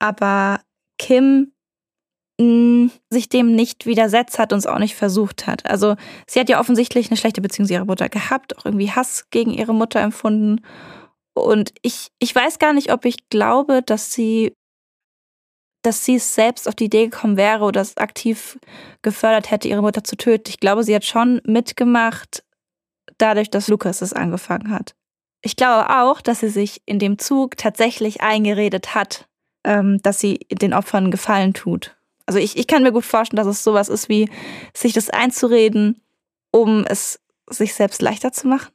aber Kim mh, sich dem nicht widersetzt hat und es auch nicht versucht hat. Also sie hat ja offensichtlich eine schlechte Beziehung zu ihrer Mutter gehabt, auch irgendwie Hass gegen ihre Mutter empfunden. Und ich, ich weiß gar nicht, ob ich glaube, dass sie, dass sie selbst auf die Idee gekommen wäre oder es aktiv gefördert hätte, ihre Mutter zu töten. Ich glaube, sie hat schon mitgemacht, dadurch, dass Lukas es angefangen hat. Ich glaube auch, dass sie sich in dem Zug tatsächlich eingeredet hat, ähm, dass sie den Opfern Gefallen tut. Also ich, ich kann mir gut vorstellen, dass es sowas ist wie, sich das einzureden, um es sich selbst leichter zu machen.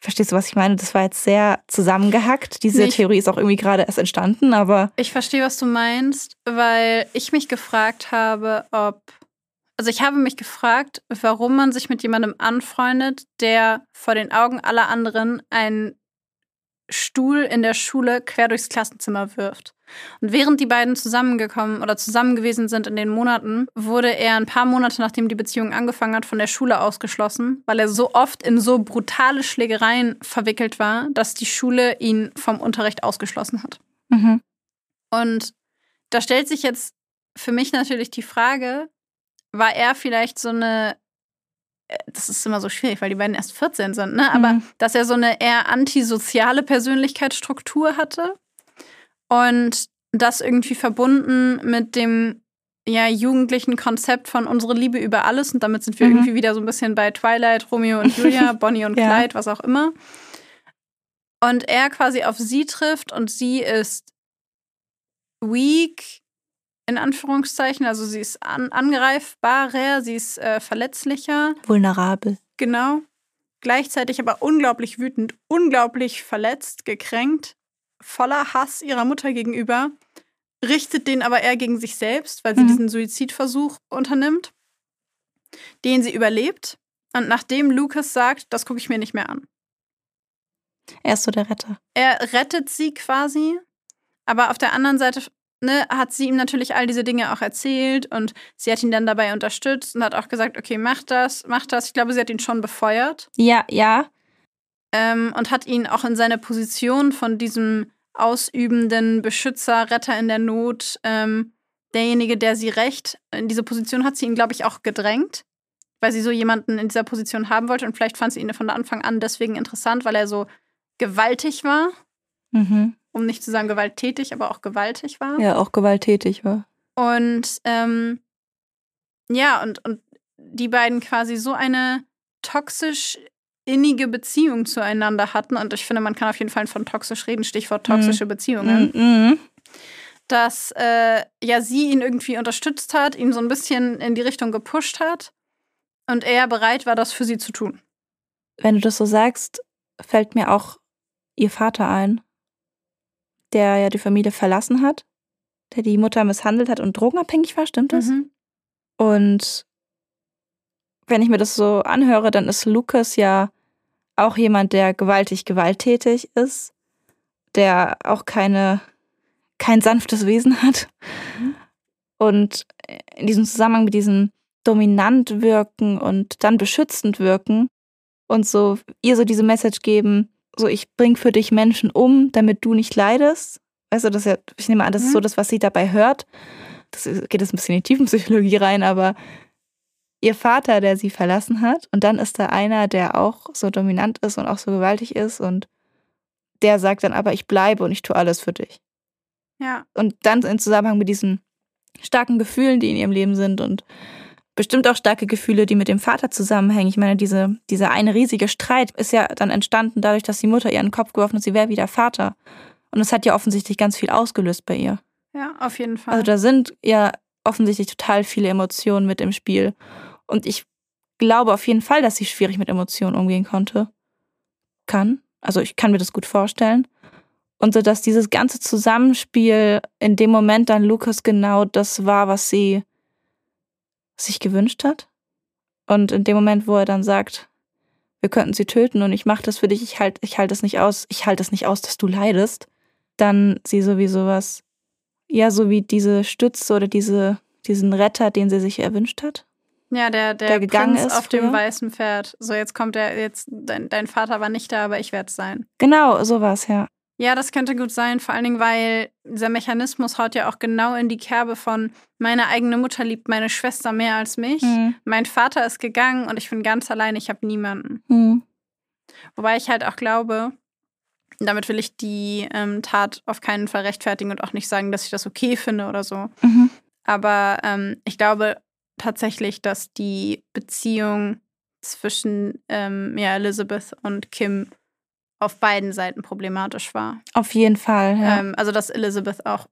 Verstehst du, was ich meine? Das war jetzt sehr zusammengehackt. Diese Nee, Theorie ist auch irgendwie gerade erst entstanden, aber Ich verstehe, was du meinst, weil ich mich gefragt habe, ob. Also ich habe mich gefragt, warum man sich mit jemandem anfreundet, der vor den Augen aller anderen einen Stuhl in der Schule quer durchs Klassenzimmer wirft. Und während die beiden zusammengekommen oder zusammen gewesen sind in den Monaten, wurde er ein paar Monate nachdem die Beziehung angefangen hat, von der Schule ausgeschlossen, weil er so oft in so brutale Schlägereien verwickelt war, dass die Schule ihn vom Unterricht ausgeschlossen hat. mhm. Und da stellt sich jetzt für mich natürlich die Frage, war er vielleicht so eine, das ist immer so schwierig, weil die beiden erst 14 sind, ne? Aber Mhm. dass er so eine eher antisoziale Persönlichkeitsstruktur hatte und das irgendwie verbunden mit dem ja, jugendlichen Konzept von unsere Liebe über alles und damit sind wir Mhm. irgendwie wieder so ein bisschen bei Twilight, Romeo und Julia, Bonnie und Ja. Clyde, was auch immer. Und er quasi auf sie trifft und sie ist weak, in Anführungszeichen, also sie ist an, angreifbarer, sie ist äh, verletzlicher, vulnerabel. genau. Gleichzeitig aber unglaublich wütend, unglaublich verletzt, gekränkt. voller Hass ihrer Mutter gegenüber, richtet den aber eher gegen sich selbst, weil sie Mhm. diesen Suizidversuch unternimmt, den sie überlebt. Und nachdem Lucas sagt, das gucke ich mir nicht mehr an. Er ist so der Retter. Er rettet sie quasi, aber auf der anderen Seite ne, hat sie ihm natürlich all diese Dinge auch erzählt und sie hat ihn dann dabei unterstützt und hat auch gesagt, okay, mach das, mach das. Ich glaube, sie hat ihn schon befeuert Ja, ja. ähm, und hat ihn auch in seine Position von diesem ausübenden Beschützer, Retter in der Not, ähm, derjenige, der sie rächt, in diese Position hat sie ihn, glaube ich, auch gedrängt, weil sie so jemanden in dieser Position haben wollte und vielleicht fand sie ihn von Anfang an deswegen interessant, weil er so gewaltig war, Mhm. Um nicht zu sagen gewalttätig, aber auch gewaltig war. Ja, auch gewalttätig war. Und ähm, ja, und, und die beiden quasi so eine toxisch innige Beziehung zueinander hatten. Und ich finde, man kann auf jeden Fall von toxisch reden, Stichwort toxische Beziehungen. Mhm. Dass äh, ja sie ihn irgendwie unterstützt hat, ihn so ein bisschen in die Richtung gepusht hat und er bereit war, das für sie zu tun. Wenn du das so sagst, fällt mir auch ihr Vater ein, der ja die Familie verlassen hat, der die Mutter misshandelt hat und drogenabhängig war, stimmt das? Mhm. Und wenn ich mir das so anhöre, dann ist Lukas ja auch jemand, der gewaltig gewalttätig ist, der auch keine, kein sanftes Wesen hat. Mhm. Und in diesem Zusammenhang mit diesem dominant wirken und dann beschützend wirken und so ihr so diese Message geben, so ich bring für dich Menschen um, damit du nicht leidest. Weißt du, das ist ja, ich nehme an, das ist Mhm. so das, was sie dabei hört. Das geht jetzt ein bisschen in die Tiefenpsychologie rein, aber ihr Vater, der sie verlassen hat, und dann ist da einer, der auch so dominant ist und auch so gewaltig ist und der sagt dann aber, ich bleibe und ich tue alles für dich. Ja, Und dann in Zusammenhang mit diesen starken Gefühlen, die in ihrem Leben sind und bestimmt auch starke Gefühle, die mit dem Vater zusammenhängen. Ich meine, diese, dieser eine riesige Streit ist ja dann entstanden dadurch, dass die Mutter ihren Kopf geworfen hat, sie wäre wieder Vater. Und es hat ja offensichtlich ganz viel ausgelöst bei ihr. ja, auf jeden Fall. Also da sind ja offensichtlich total viele Emotionen mit im Spiel. Und ich glaube auf jeden Fall, dass sie schwierig mit Emotionen umgehen konnte. Kann. Also ich kann mir das gut vorstellen. Und so, dass dieses ganze Zusammenspiel in dem Moment dann Lukas genau das war, was sie sich gewünscht hat. Und in dem Moment, wo er dann sagt, wir könnten sie töten und ich mache das für dich, ich halte ich halt es nicht aus, ich halte es nicht aus, dass du leidest, dann sie sowieso was ja, so wie diese Stütze oder diese, diesen Retter, den sie sich erwünscht hat. ja, der, der, der gegangen Prinz ist auf dem früher. weißen Pferd. So, jetzt kommt er, jetzt, dein, dein Vater war nicht da, aber ich werde es sein. Genau, sowas, ja. Ja, das könnte gut sein, vor allen Dingen, weil dieser Mechanismus haut ja auch genau in die Kerbe von meine eigene Mutter liebt meine Schwester mehr als mich. Hm. Mein Vater ist gegangen und ich bin ganz allein, ich habe niemanden. Hm. Wobei ich halt auch glaube, damit will ich die ähm, Tat auf keinen Fall rechtfertigen und auch nicht sagen, dass ich das okay finde oder so. Mhm. Aber ähm, ich glaube tatsächlich, dass die Beziehung zwischen ähm, ja, Elizabeth und Kim auf beiden Seiten problematisch war. Auf jeden Fall, ja. Ähm, also, dass Elizabeth auch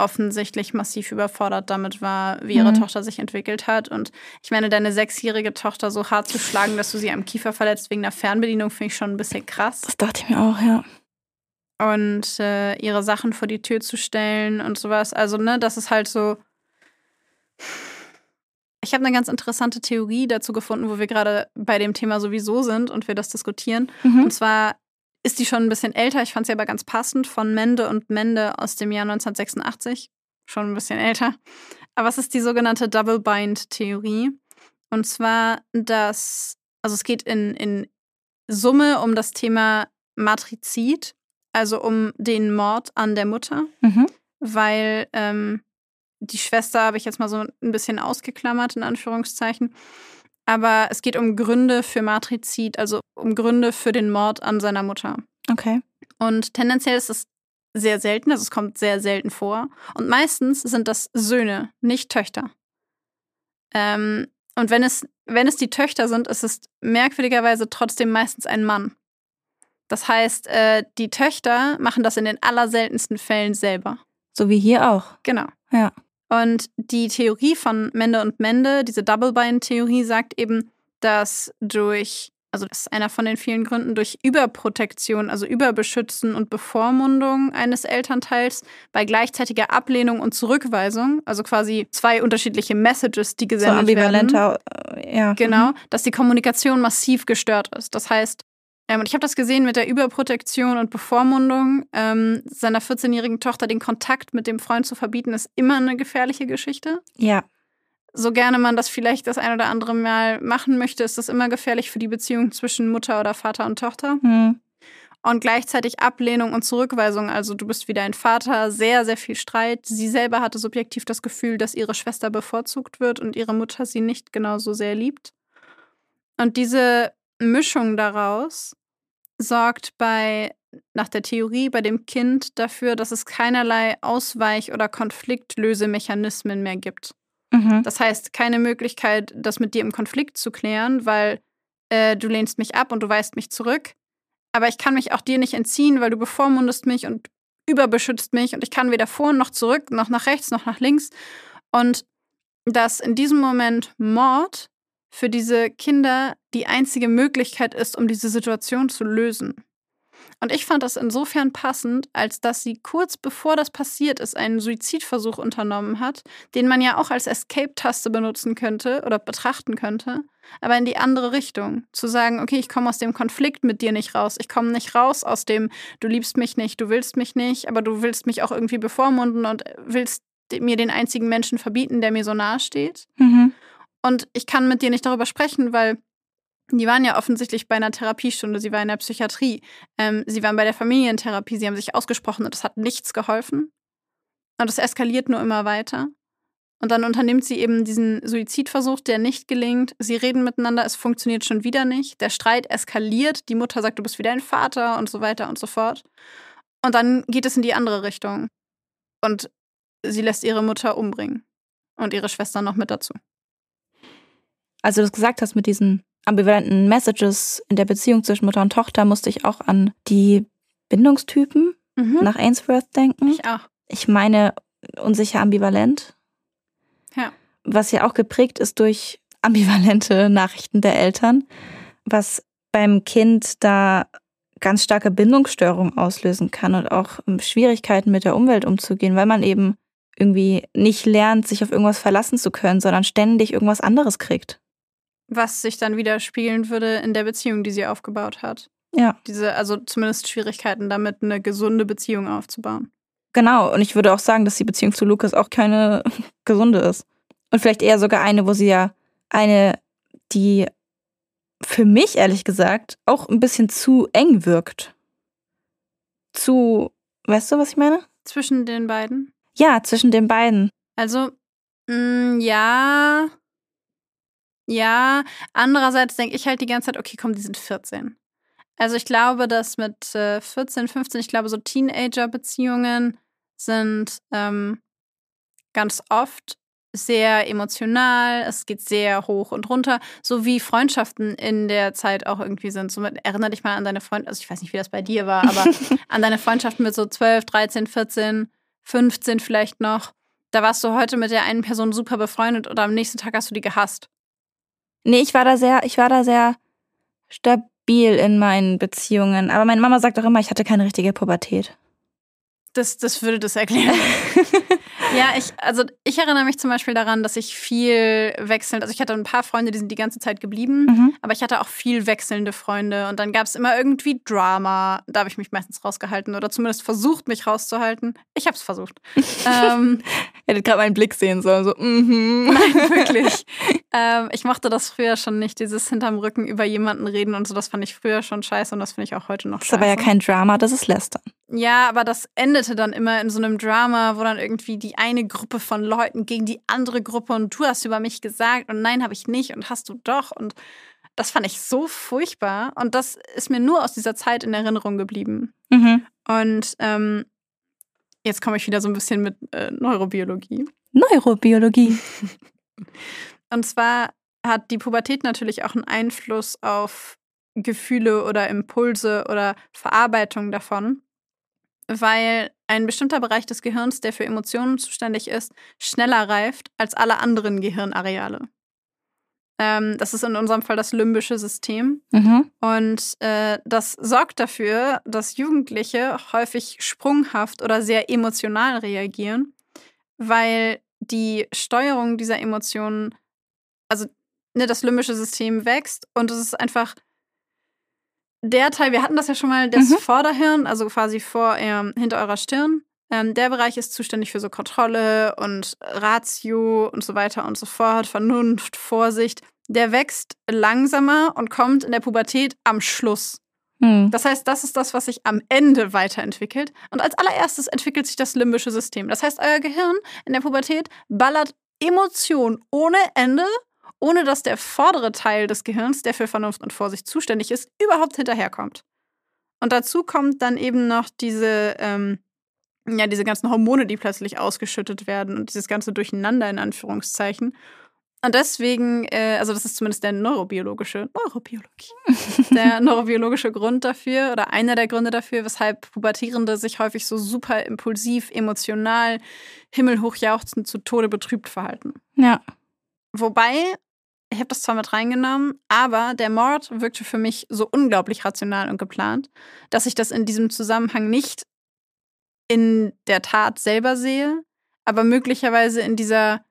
offensichtlich massiv überfordert damit war, wie ihre Mhm. Tochter sich entwickelt hat. Und ich meine, deine sechsjährige Tochter so hart zu schlagen, dass du sie am Kiefer verletzt wegen einer Fernbedienung, finde ich schon ein bisschen krass. das dachte ich mir auch, ja. Und äh, ihre Sachen vor die Tür zu stellen und sowas. Also, ne, das ist halt so. Ich habe eine ganz interessante Theorie dazu gefunden, wo wir gerade bei dem Thema sowieso sind und wir das diskutieren. Mhm. Und zwar ist die schon ein bisschen älter, ich fand sie aber ganz passend, von Mende und Mende aus dem Jahr 1986. Schon ein bisschen älter. Aber es ist die sogenannte Double-Bind-Theorie. Und zwar, dass, also es geht in, in Summe um das Thema Matrizid, also um den Mord an der Mutter, Mhm. weil ähm, die Schwester habe ich jetzt mal so ein bisschen ausgeklammert, in Anführungszeichen. Aber es geht um Gründe für Matrizid, also um Gründe für den Mord an seiner Mutter. Okay. Und tendenziell ist es sehr selten, also es kommt sehr selten vor. Und meistens sind das Söhne, nicht Töchter. Ähm, und wenn es, wenn es die Töchter sind, ist es merkwürdigerweise trotzdem meistens ein Mann. Das heißt, äh, die Töchter machen das in den allerseltensten Fällen selber. So wie hier auch. Genau. Ja. Und die Theorie von Mende und Mende, diese Double-Bind-Theorie, sagt eben, dass durch also das ist einer von den vielen Gründen, durch Überprotektion, also Überbeschützen und Bevormundung eines Elternteils bei gleichzeitiger Ablehnung und Zurückweisung, also quasi zwei unterschiedliche Messages, die gesendet so ambivalenter, werden. Äh, ja. Genau, mhm. dass die Kommunikation massiv gestört ist. Das heißt, ähm, und ich habe das gesehen mit der Überprotektion und Bevormundung. Ähm, seiner 14-jährigen Tochter den Kontakt mit dem Freund zu verbieten, ist immer eine gefährliche Geschichte. Ja so gerne man das vielleicht das ein oder andere Mal machen möchte, ist das immer gefährlich für die Beziehung zwischen Mutter oder Vater und Tochter. Mhm. Und gleichzeitig Ablehnung und Zurückweisung. Also du bist wie dein Vater, sehr, sehr viel Streit. Sie selber hatte subjektiv das Gefühl, dass ihre Schwester bevorzugt wird und ihre Mutter sie nicht genauso sehr liebt. Und diese Mischung daraus sorgt bei, nach der Theorie, bei dem Kind dafür, dass es keinerlei Ausweich- oder Konfliktlösemechanismen mehr gibt. Mhm. Das heißt, keine Möglichkeit, das mit dir im Konflikt zu klären, weil äh, du lehnst mich ab und du weist mich zurück. Aber ich kann mich auch dir nicht entziehen, weil du bevormundest mich und überbeschützt mich und ich kann weder vor noch zurück, noch nach rechts, noch nach links. Und dass in diesem Moment Mord für diese Kinder die einzige Möglichkeit ist, um diese Situation zu lösen. Und ich fand das insofern passend, als dass sie kurz bevor das passiert ist, einen Suizidversuch unternommen hat, den man ja auch als Escape-Taste benutzen könnte oder betrachten könnte, aber in die andere Richtung. Zu sagen, okay, ich komme aus dem Konflikt mit dir nicht raus. Ich komme nicht raus aus dem, du liebst mich nicht, du willst mich nicht, aber du willst mich auch irgendwie bevormunden und willst mir den einzigen Menschen verbieten, der mir so nahe steht. Mhm. Und ich kann mit dir nicht darüber sprechen, weil die waren ja offensichtlich bei einer Therapiestunde, sie war in der Psychiatrie, ähm, sie waren bei der Familientherapie, sie haben sich ausgesprochen und es hat nichts geholfen. Und es eskaliert nur immer weiter. Und dann unternimmt sie eben diesen Suizidversuch, der nicht gelingt. Sie reden miteinander, es funktioniert schon wieder nicht. Der Streit eskaliert, die Mutter sagt, du bist wieder ein Vater und so weiter und so fort. Und dann geht es in die andere Richtung. Und sie lässt ihre Mutter umbringen. Und ihre Schwester noch mit dazu. Also du gesagt hast mit diesen ambivalenten Messages in der Beziehung zwischen Mutter und Tochter musste ich auch an die Bindungstypen mhm. nach Ainsworth denken. Ich auch. Ich meine unsicher ambivalent. Ja. Was ja auch geprägt ist durch ambivalente Nachrichten der Eltern, was beim Kind da ganz starke Bindungsstörungen auslösen kann und auch ähm, Schwierigkeiten mit der Umwelt umzugehen, weil man eben irgendwie nicht lernt, sich auf irgendwas verlassen zu können, sondern ständig irgendwas anderes kriegt. Was sich dann widerspiegeln würde in der Beziehung, die sie aufgebaut hat. Ja. Diese, also zumindest Schwierigkeiten damit, eine gesunde Beziehung aufzubauen. Genau, und ich würde auch sagen, dass die Beziehung zu Lukas auch keine gesunde ist. Und vielleicht eher sogar eine, wo sie ja eine, die für mich ehrlich gesagt auch ein bisschen zu eng wirkt. Zu, weißt du, was ich meine? Zwischen den beiden? Ja, zwischen den beiden. Also, mh, mm, ja, ja, andererseits denke ich halt die ganze Zeit, okay, komm, die sind 14. Also ich glaube, dass mit äh, 14, 15, ich glaube, so Teenager-Beziehungen sind ähm, ganz oft sehr emotional, es geht sehr hoch und runter, so wie Freundschaften in der Zeit auch irgendwie sind. So mit, erinnere dich mal an deine Freunde, also ich weiß nicht, wie das bei dir war, aber an deine Freundschaften mit so 12, 13, 14, 15 vielleicht noch. Da warst du heute mit der einen Person super befreundet oder am nächsten Tag hast du die gehasst. Nee, ich war da sehr, ich war da sehr stabil in meinen Beziehungen. Aber meine Mama sagt auch immer, ich hatte keine richtige Pubertät. Das, das würde das erklären. ja, ich, also ich erinnere mich zum Beispiel daran, dass ich viel wechselnd, also ich hatte ein paar Freunde, die sind die ganze Zeit geblieben, mhm. aber ich hatte auch viel wechselnde Freunde und dann gab es immer irgendwie Drama. Da habe ich mich meistens rausgehalten oder zumindest versucht, mich rauszuhalten. Ich habe es versucht. ähm, hättet gerade meinen Blick sehen sollen, so, mhm. Nein, wirklich. ähm, ich mochte das früher schon nicht, dieses hinterm Rücken über jemanden reden und so. Das fand ich früher schon scheiße und das finde ich auch heute noch scheiße. Das ist aber ja kein Drama, das ist Lästern. Ja, aber das endete dann immer in so einem Drama, wo dann irgendwie die eine Gruppe von Leuten gegen die andere Gruppe und du hast über mich gesagt und nein, habe ich nicht und hast du doch und das fand ich so furchtbar und das ist mir nur aus dieser Zeit in Erinnerung geblieben. Mhm. Und ähm, jetzt komme ich wieder so ein bisschen mit äh, Neurobiologie. Neurobiologie. und zwar hat die Pubertät natürlich auch einen Einfluss auf Gefühle oder Impulse oder Verarbeitung davon weil ein bestimmter Bereich des Gehirns, der für Emotionen zuständig ist, schneller reift als alle anderen Gehirnareale. Ähm, das ist in unserem Fall das limbische System. Mhm. Und äh, das sorgt dafür, dass Jugendliche häufig sprunghaft oder sehr emotional reagieren, weil die Steuerung dieser Emotionen, also ne, das limbische System wächst und es ist einfach der Teil, wir hatten das ja schon mal, das Mhm. Vorderhirn, also quasi vor, ähm, hinter eurer Stirn. Ähm, der Bereich ist zuständig für so Kontrolle und Ratio und so weiter und so fort, Vernunft, Vorsicht. Der wächst langsamer und kommt in der Pubertät am Schluss. Hm. Das heißt, das ist das, was sich am Ende weiterentwickelt. Und als allererstes entwickelt sich das limbische System. Das heißt, euer Gehirn in der Pubertät ballert Emotionen ohne Ende, ohne dass der vordere Teil des Gehirns, der für Vernunft und Vorsicht zuständig ist, überhaupt hinterherkommt. Und dazu kommt dann eben noch diese, ähm, ja, diese ganzen Hormone, die plötzlich ausgeschüttet werden und dieses ganze Durcheinander in Anführungszeichen. Und deswegen, äh, also das ist zumindest der neurobiologische, Neurobiologie, der neurobiologische Grund dafür oder einer der Gründe dafür, weshalb Pubertierende sich häufig so super impulsiv, emotional, himmelhoch jauchzend zu Tode betrübt verhalten. Ja. Wobei, ich habe das zwar mit reingenommen, aber der Mord wirkte für mich so unglaublich rational und geplant, dass ich das in diesem Zusammenhang nicht in der Tat selber sehe, aber möglicherweise in dieser,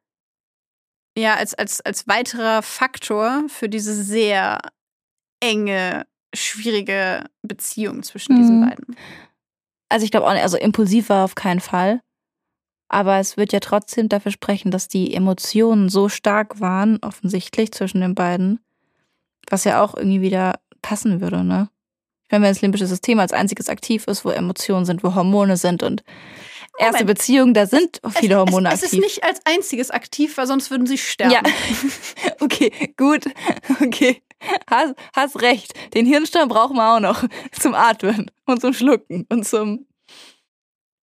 ja, als, als, als weiterer Faktor für diese sehr enge, schwierige Beziehung zwischen diesen Mhm. beiden. Also ich glaube auch nicht, also impulsiv war auf keinen Fall. Aber es wird ja trotzdem dafür sprechen, dass die Emotionen so stark waren, offensichtlich zwischen den beiden, was ja auch irgendwie wieder passen würde, ne? Ich meine, wenn das limbische System als einziges aktiv ist, wo Emotionen sind, wo Hormone sind und erste Moment. Beziehungen, da sind viele es, Hormone es, es ist aktiv. nicht als einziges aktiv, weil sonst würden sie sterben. Ja. okay, gut. Okay. Hast, hast recht. Den Hirnstamm brauchen wir auch noch zum Atmen und zum Schlucken und zum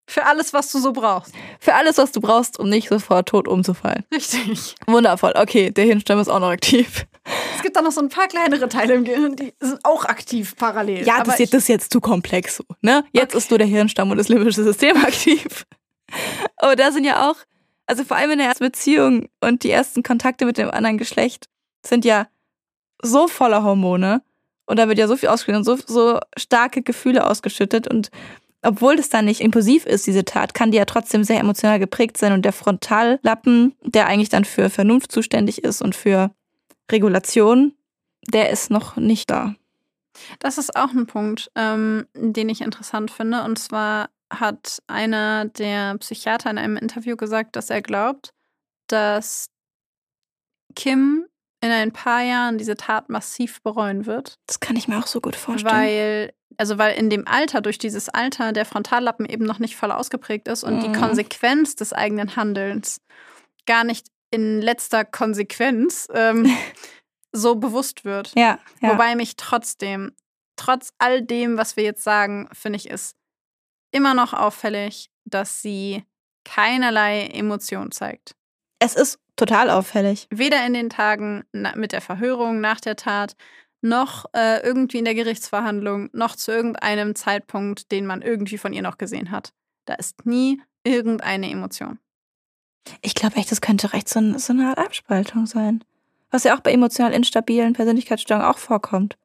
Für alles, was du so brauchst. für alles, was du brauchst, um nicht sofort tot umzufallen. Richtig. Wundervoll. Okay, der Hirnstamm ist auch noch aktiv. Es gibt da noch so ein paar kleinere Teile im Gehirn, die sind auch aktiv parallel. Ja, das, ist, das ist jetzt zu komplex so. Ne? Jetzt ist nur der Hirnstamm und das limbische System aktiv. Aber da sind ja auch, also vor allem in der ersten Beziehung und die ersten Kontakte mit dem anderen Geschlecht sind ja so voller Hormone und da wird ja so viel ausgeschüttet und so, so starke Gefühle ausgeschüttet und obwohl das dann nicht impulsiv ist, diese Tat, kann die ja trotzdem sehr emotional geprägt sein und der Frontallappen, der eigentlich dann für Vernunft zuständig ist und für Regulation, der ist noch nicht da. Das ist auch ein Punkt, ähm, den ich interessant finde. Und zwar hat einer der Psychiater in einem Interview gesagt, dass er glaubt, dass Kim in ein paar Jahren diese Tat massiv bereuen wird. Das kann ich mir auch so gut vorstellen. Weil, also weil in dem Alter, durch dieses Alter, der Frontallappen eben noch nicht voll ausgeprägt ist und die Mhm. Konsequenz des eigenen Handelns gar nicht in letzter Konsequenz ähm, so bewusst wird. ja, ja. Wobei mich trotzdem, trotz all dem, was wir jetzt sagen, finde ich es immer noch auffällig, dass sie keinerlei Emotion zeigt. es ist total auffällig. Weder in den Tagen mit der Verhörung nach der Tat, noch äh, irgendwie in der Gerichtsverhandlung, noch zu irgendeinem Zeitpunkt, den man irgendwie von ihr noch gesehen hat. Da ist nie irgendeine Emotion. Ich glaube echt, das könnte recht so, ein, so eine Art Abspaltung sein. Was ja auch bei emotional instabilen Persönlichkeitsstörungen auch vorkommt.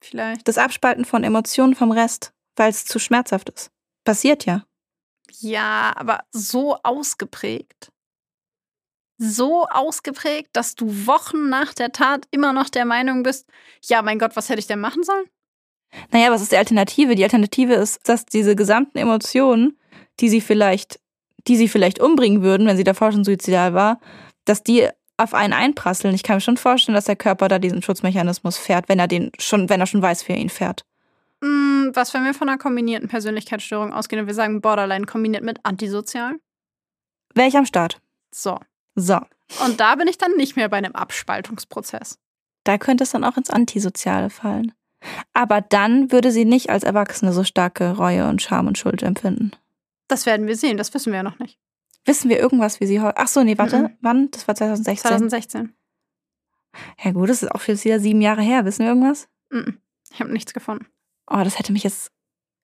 Vielleicht. Das Abspalten von Emotionen vom Rest, weil es zu schmerzhaft ist. Passiert ja. Ja, aber so ausgeprägt. So ausgeprägt, dass du Wochen nach der Tat immer noch der Meinung bist, ja, mein Gott, was hätte ich denn machen sollen? Naja, was ist die Alternative? Die Alternative ist, dass diese gesamten Emotionen, die sie vielleicht, die sie vielleicht umbringen würden, wenn sie davor schon suizidal war, dass die auf einen einprasseln. Ich kann mir schon vorstellen, dass der Körper da diesen Schutzmechanismus fährt, wenn er den schon, wenn er schon weiß, wie er ihn fährt. Hm, was, wenn wir von einer kombinierten Persönlichkeitsstörung ausgehen und wir sagen Borderline kombiniert mit antisozial? Wäre ich am Start. So. So. Und da bin ich dann nicht mehr bei einem Abspaltungsprozess. Da könnte es dann auch ins Antisoziale fallen. Aber dann würde sie nicht als Erwachsene so starke Reue und Scham und Schuld empfinden. Das werden wir sehen, das wissen wir ja noch nicht. Wissen wir irgendwas, wie sie heute. Ach so, nee, warte. Mhm. Wann? Das war 2016. 2016. Ja, gut, das ist auch jetzt wieder sieben Jahre her. Wissen wir irgendwas? Mhm. Ich habe nichts gefunden. Oh, das hätte mich jetzt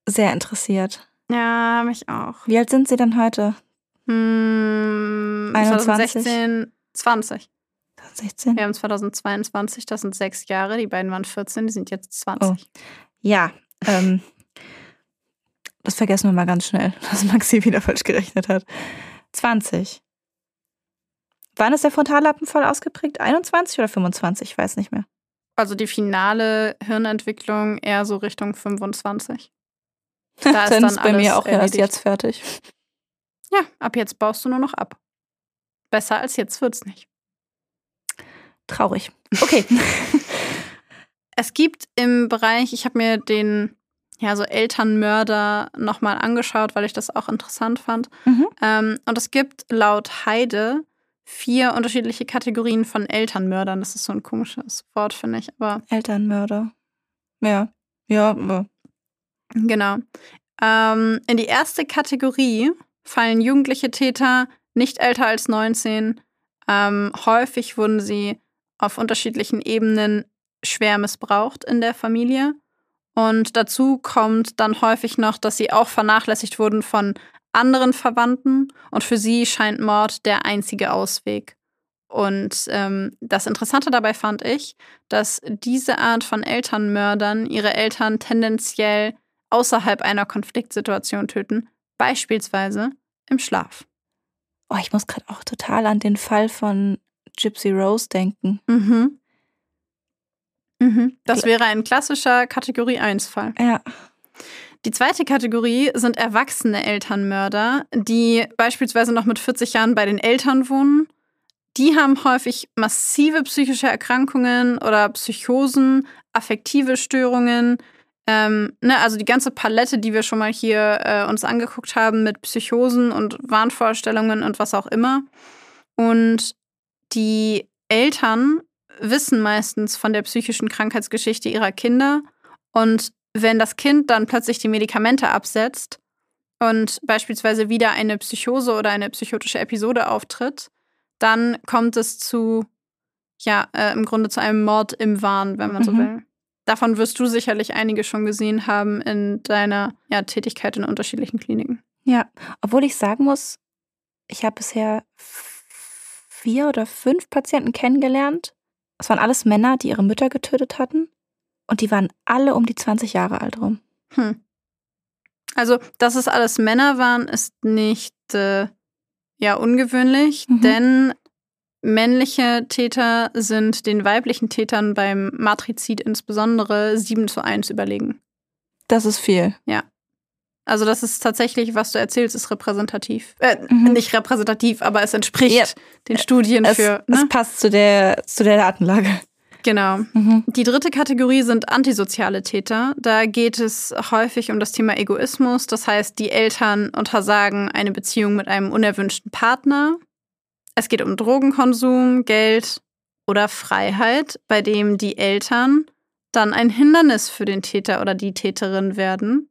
sehr interessiert. Ja, mich auch. Wie alt sind sie denn heute? Hm, 21. 2016, 20. 16. Wir haben 2022, das sind sechs Jahre. Die beiden waren 14, die sind jetzt 20. Ja, ähm, das vergessen wir mal ganz schnell, dass Maxi wieder falsch gerechnet hat. 20. Wann ist der Frontallappen voll ausgeprägt? 21 oder 25? Ich weiß nicht mehr. Also die finale Hirnentwicklung eher so Richtung 25. Da dann, ist dann ist bei mir auch erst jetzt fertig. Ja, ab jetzt baust du nur noch ab. Besser als jetzt wird's nicht. Traurig. Okay. Es gibt im Bereich, ich habe mir den ja so Elternmörder nochmal angeschaut, weil ich das auch interessant fand. Mhm. Ähm, und es gibt laut Heide vier unterschiedliche Kategorien von Elternmördern. Das ist so ein komisches Wort, finde ich. Aber Elternmörder. Ja. Ja, genau. Ähm, in die erste Kategorie fallen jugendliche Täter nicht älter als 19. Ähm, häufig wurden sie auf unterschiedlichen Ebenen schwer missbraucht in der Familie. Und dazu kommt dann häufig noch, dass sie auch vernachlässigt wurden von anderen Verwandten. Und für sie scheint Mord der einzige Ausweg. Und ähm, das Interessante dabei fand ich, dass diese Art von Elternmördern ihre Eltern tendenziell außerhalb einer Konfliktsituation töten, beispielsweise im Schlaf. oh, ich muss gerade auch total an den Fall von Gypsy Rose denken. Mhm. Mhm. Das wäre ein klassischer Kategorie 1-Fall. Ja. Die zweite Kategorie sind erwachsene Elternmörder, die beispielsweise noch mit 40 Jahren bei den Eltern wohnen. Die haben häufig massive psychische Erkrankungen oder Psychosen, affektive Störungen. Ähm, ne, also die ganze Palette, die wir schon mal hier äh, uns angeguckt haben mit Psychosen und Wahnvorstellungen und was auch immer. Und die Eltern wissen meistens von der psychischen Krankheitsgeschichte ihrer Kinder. Und wenn das Kind dann plötzlich die Medikamente absetzt und beispielsweise wieder eine Psychose oder eine psychotische Episode auftritt, dann kommt es zu, ja, äh, im Grunde zu einem Mord im Wahn, wenn man so Mhm. will. Davon wirst du sicherlich einige schon gesehen haben in deiner ja, Tätigkeit in unterschiedlichen Kliniken. Ja. Obwohl ich sagen muss, ich habe bisher vier oder fünf Patienten kennengelernt. Es waren alles Männer, die ihre Mütter getötet hatten. Und die waren alle um die 20 Jahre alt rum. Hm. Also, dass es alles Männer waren, ist nicht äh, ja ungewöhnlich, Mhm. denn männliche Täter sind den weiblichen Tätern beim Matrizid insbesondere 7 zu 1 überlegen. Das ist viel. Also, das ist tatsächlich, was du erzählst, ist repräsentativ. Äh, Mhm. nicht repräsentativ, aber es entspricht Ja. den Studien Es, für. es Ne? passt zu der, zu der Datenlage. Genau. Mhm. Die dritte Kategorie sind antisoziale Täter. Da geht es häufig um das Thema Egoismus. Das heißt, die Eltern untersagen eine Beziehung mit einem unerwünschten Partner. Es geht um Drogenkonsum, Geld oder Freiheit, bei dem die Eltern dann ein Hindernis für den Täter oder die Täterin werden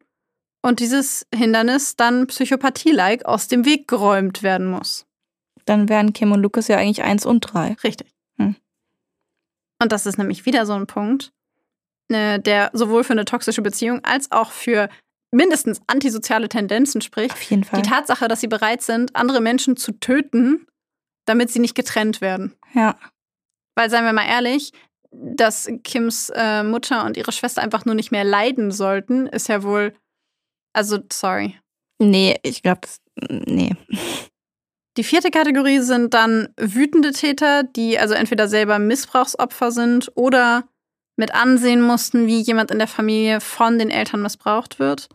und dieses Hindernis dann psychopathie-like aus dem Weg geräumt werden muss. Dann wären Kim und Lucas ja eigentlich eins und drei. Richtig. Hm. Und das ist nämlich wieder so ein Punkt, äh, der sowohl für eine toxische Beziehung als auch für mindestens antisoziale Tendenzen spricht. Auf jeden Fall. Die Tatsache, dass sie bereit sind, andere Menschen zu töten, damit sie nicht getrennt werden. Ja. Weil, seien wir mal ehrlich, dass Kims äh, Mutter und ihre Schwester einfach nur nicht mehr leiden sollten, ist ja wohl. Also, sorry. Nee, ich glaube, nee. Die vierte Kategorie sind dann wütende Täter, die also entweder selber Missbrauchsopfer sind oder mit ansehen mussten, wie jemand in der Familie von den Eltern missbraucht wird.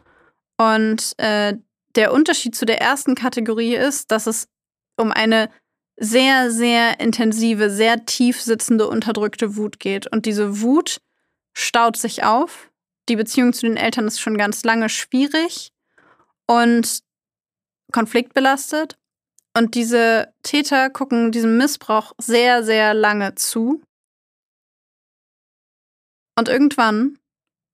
Und äh, der Unterschied zu der ersten Kategorie ist, dass es um eine sehr, sehr intensive, sehr tief sitzende, unterdrückte Wut geht. Und diese Wut staut sich auf. Die Beziehung zu den Eltern ist schon ganz lange schwierig und konfliktbelastet. Und diese Täter gucken diesem Missbrauch sehr, sehr lange zu. Und irgendwann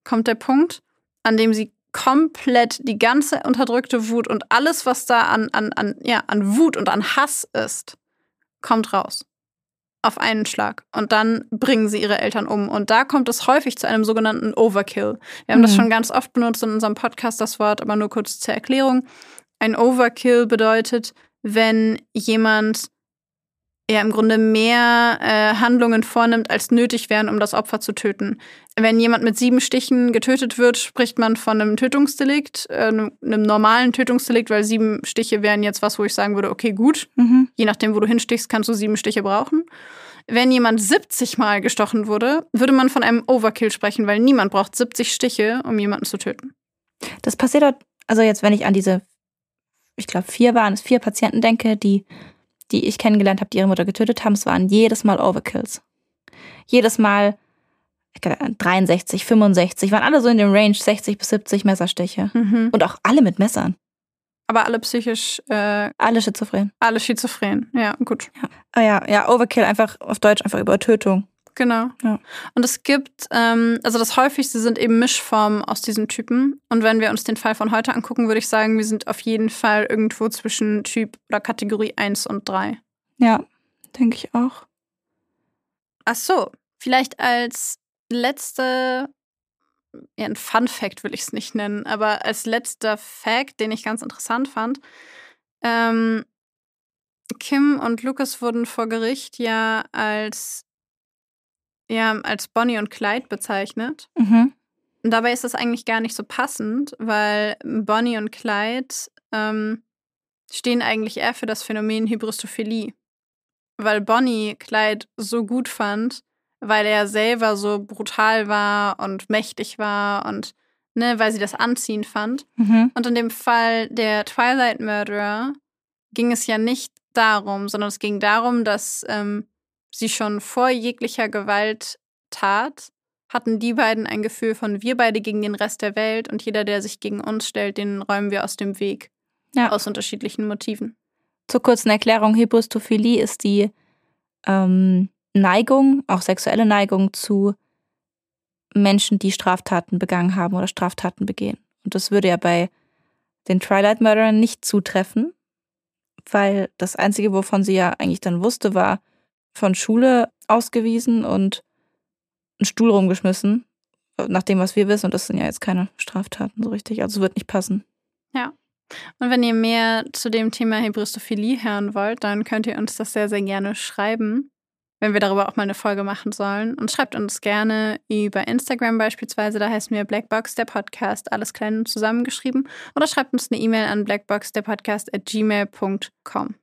kommt der Punkt, an dem sie komplett die ganze unterdrückte Wut und alles, was da an, an, an, ja, an Wut und an Hass ist, kommt raus. Auf einen Schlag. Und dann bringen sie ihre Eltern um. Und da kommt es häufig zu einem sogenannten Overkill. Wir haben das Mhm. schon ganz oft benutzt in unserem Podcast, das Wort, aber nur kurz zur Erklärung. Ein Overkill bedeutet, wenn jemand ja im Grunde mehr äh, Handlungen vornimmt, als nötig wären, um das Opfer zu töten. Wenn jemand mit sieben Stichen getötet wird, spricht man von einem Tötungsdelikt, äh, einem normalen Tötungsdelikt, weil sieben Stiche wären jetzt was, wo ich sagen würde, okay, gut. Mhm. Je nachdem, wo du hinstichst, kannst du sieben Stiche brauchen. Wenn jemand 70 Mal gestochen wurde, würde man von einem Overkill sprechen, weil niemand braucht 70 Stiche, um jemanden zu töten. Das passiert dort, also jetzt, wenn ich an diese, ich glaube, vier waren es, vier Patienten denke, die, die ich kennengelernt habe, die ihre Mutter getötet haben, es waren jedes Mal Overkills. Jedes Mal ich glaub, 63, 65, waren alle so in dem Range 60 bis 70 Messerstiche. Und auch alle mit Messern. Aber alle psychisch, äh, Alle schizophren. alle schizophren. Ja, gut. Ah ja, ja, Overkill einfach auf Deutsch einfach Übertötung. Genau. Ja. Und es gibt, ähm, also das häufigste sind eben Mischformen aus diesen Typen. Und wenn wir uns den Fall von heute angucken, würde ich sagen, wir sind auf jeden Fall irgendwo zwischen Typ oder Kategorie 1 und 3. Ja, denke ich auch. Ach so, vielleicht als letzte, ja, ein Fun Fact will ich es nicht nennen, aber als letzter Fact, den ich ganz interessant fand, ähm, Kim und Lucas wurden vor Gericht ja als, ja, als Bonnie und Clyde bezeichnet. Mhm. Und dabei ist das eigentlich gar nicht so passend, weil Bonnie und Clyde ähm, stehen eigentlich eher für das Phänomen Hybristophilie. Weil Bonnie Clyde so gut fand, weil er selber so brutal war und mächtig war und ne, weil sie das anziehend fand. Mhm. Und in dem Fall der Twilight Murderer ging es ja nicht darum, sondern es ging darum, dass ähm, sie schon vor jeglicher Gewalttat hatten die beiden ein Gefühl von wir beide gegen den Rest der Welt und jeder, der sich gegen uns stellt, den räumen wir aus dem Weg. Ja. Aus unterschiedlichen Motiven. Zur kurzen Erklärung, Hybristophilie ist die ähm, Neigung, auch sexuelle Neigung zu Menschen, die Straftaten begangen haben oder Straftaten begehen. Und das würde ja bei den Twilight Murderern nicht zutreffen, weil das Einzige, wovon sie ja eigentlich dann wusste, war von Schule ausgewiesen und einen Stuhl rumgeschmissen, nach dem, was wir wissen. Und das sind ja jetzt keine Straftaten so richtig. Also wird nicht passen. Und wenn ihr mehr zu dem Thema Hybristophilie hören wollt, dann könnt ihr uns das sehr, sehr gerne schreiben, wenn wir darüber auch mal eine Folge machen sollen. Und schreibt uns gerne über Instagram beispielsweise, da heißen wir Blackbox der Podcast, alles klein und zusammengeschrieben. Oder schreibt uns eine E-Mail an blackboxderpodcast at gmail.com.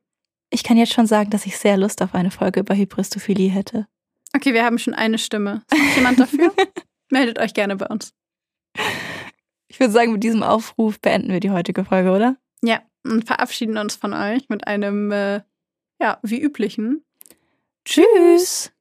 Ich kann jetzt schon sagen, dass ich sehr Lust auf eine Folge über Hybristophilie hätte. Okay, wir haben schon eine Stimme. Ist noch jemand dafür? Meldet euch gerne bei uns. Ich würde sagen, mit diesem Aufruf beenden wir die heutige Folge, oder? Ja, und verabschieden uns von euch mit einem, äh, ja, wie üblichen Tschüss!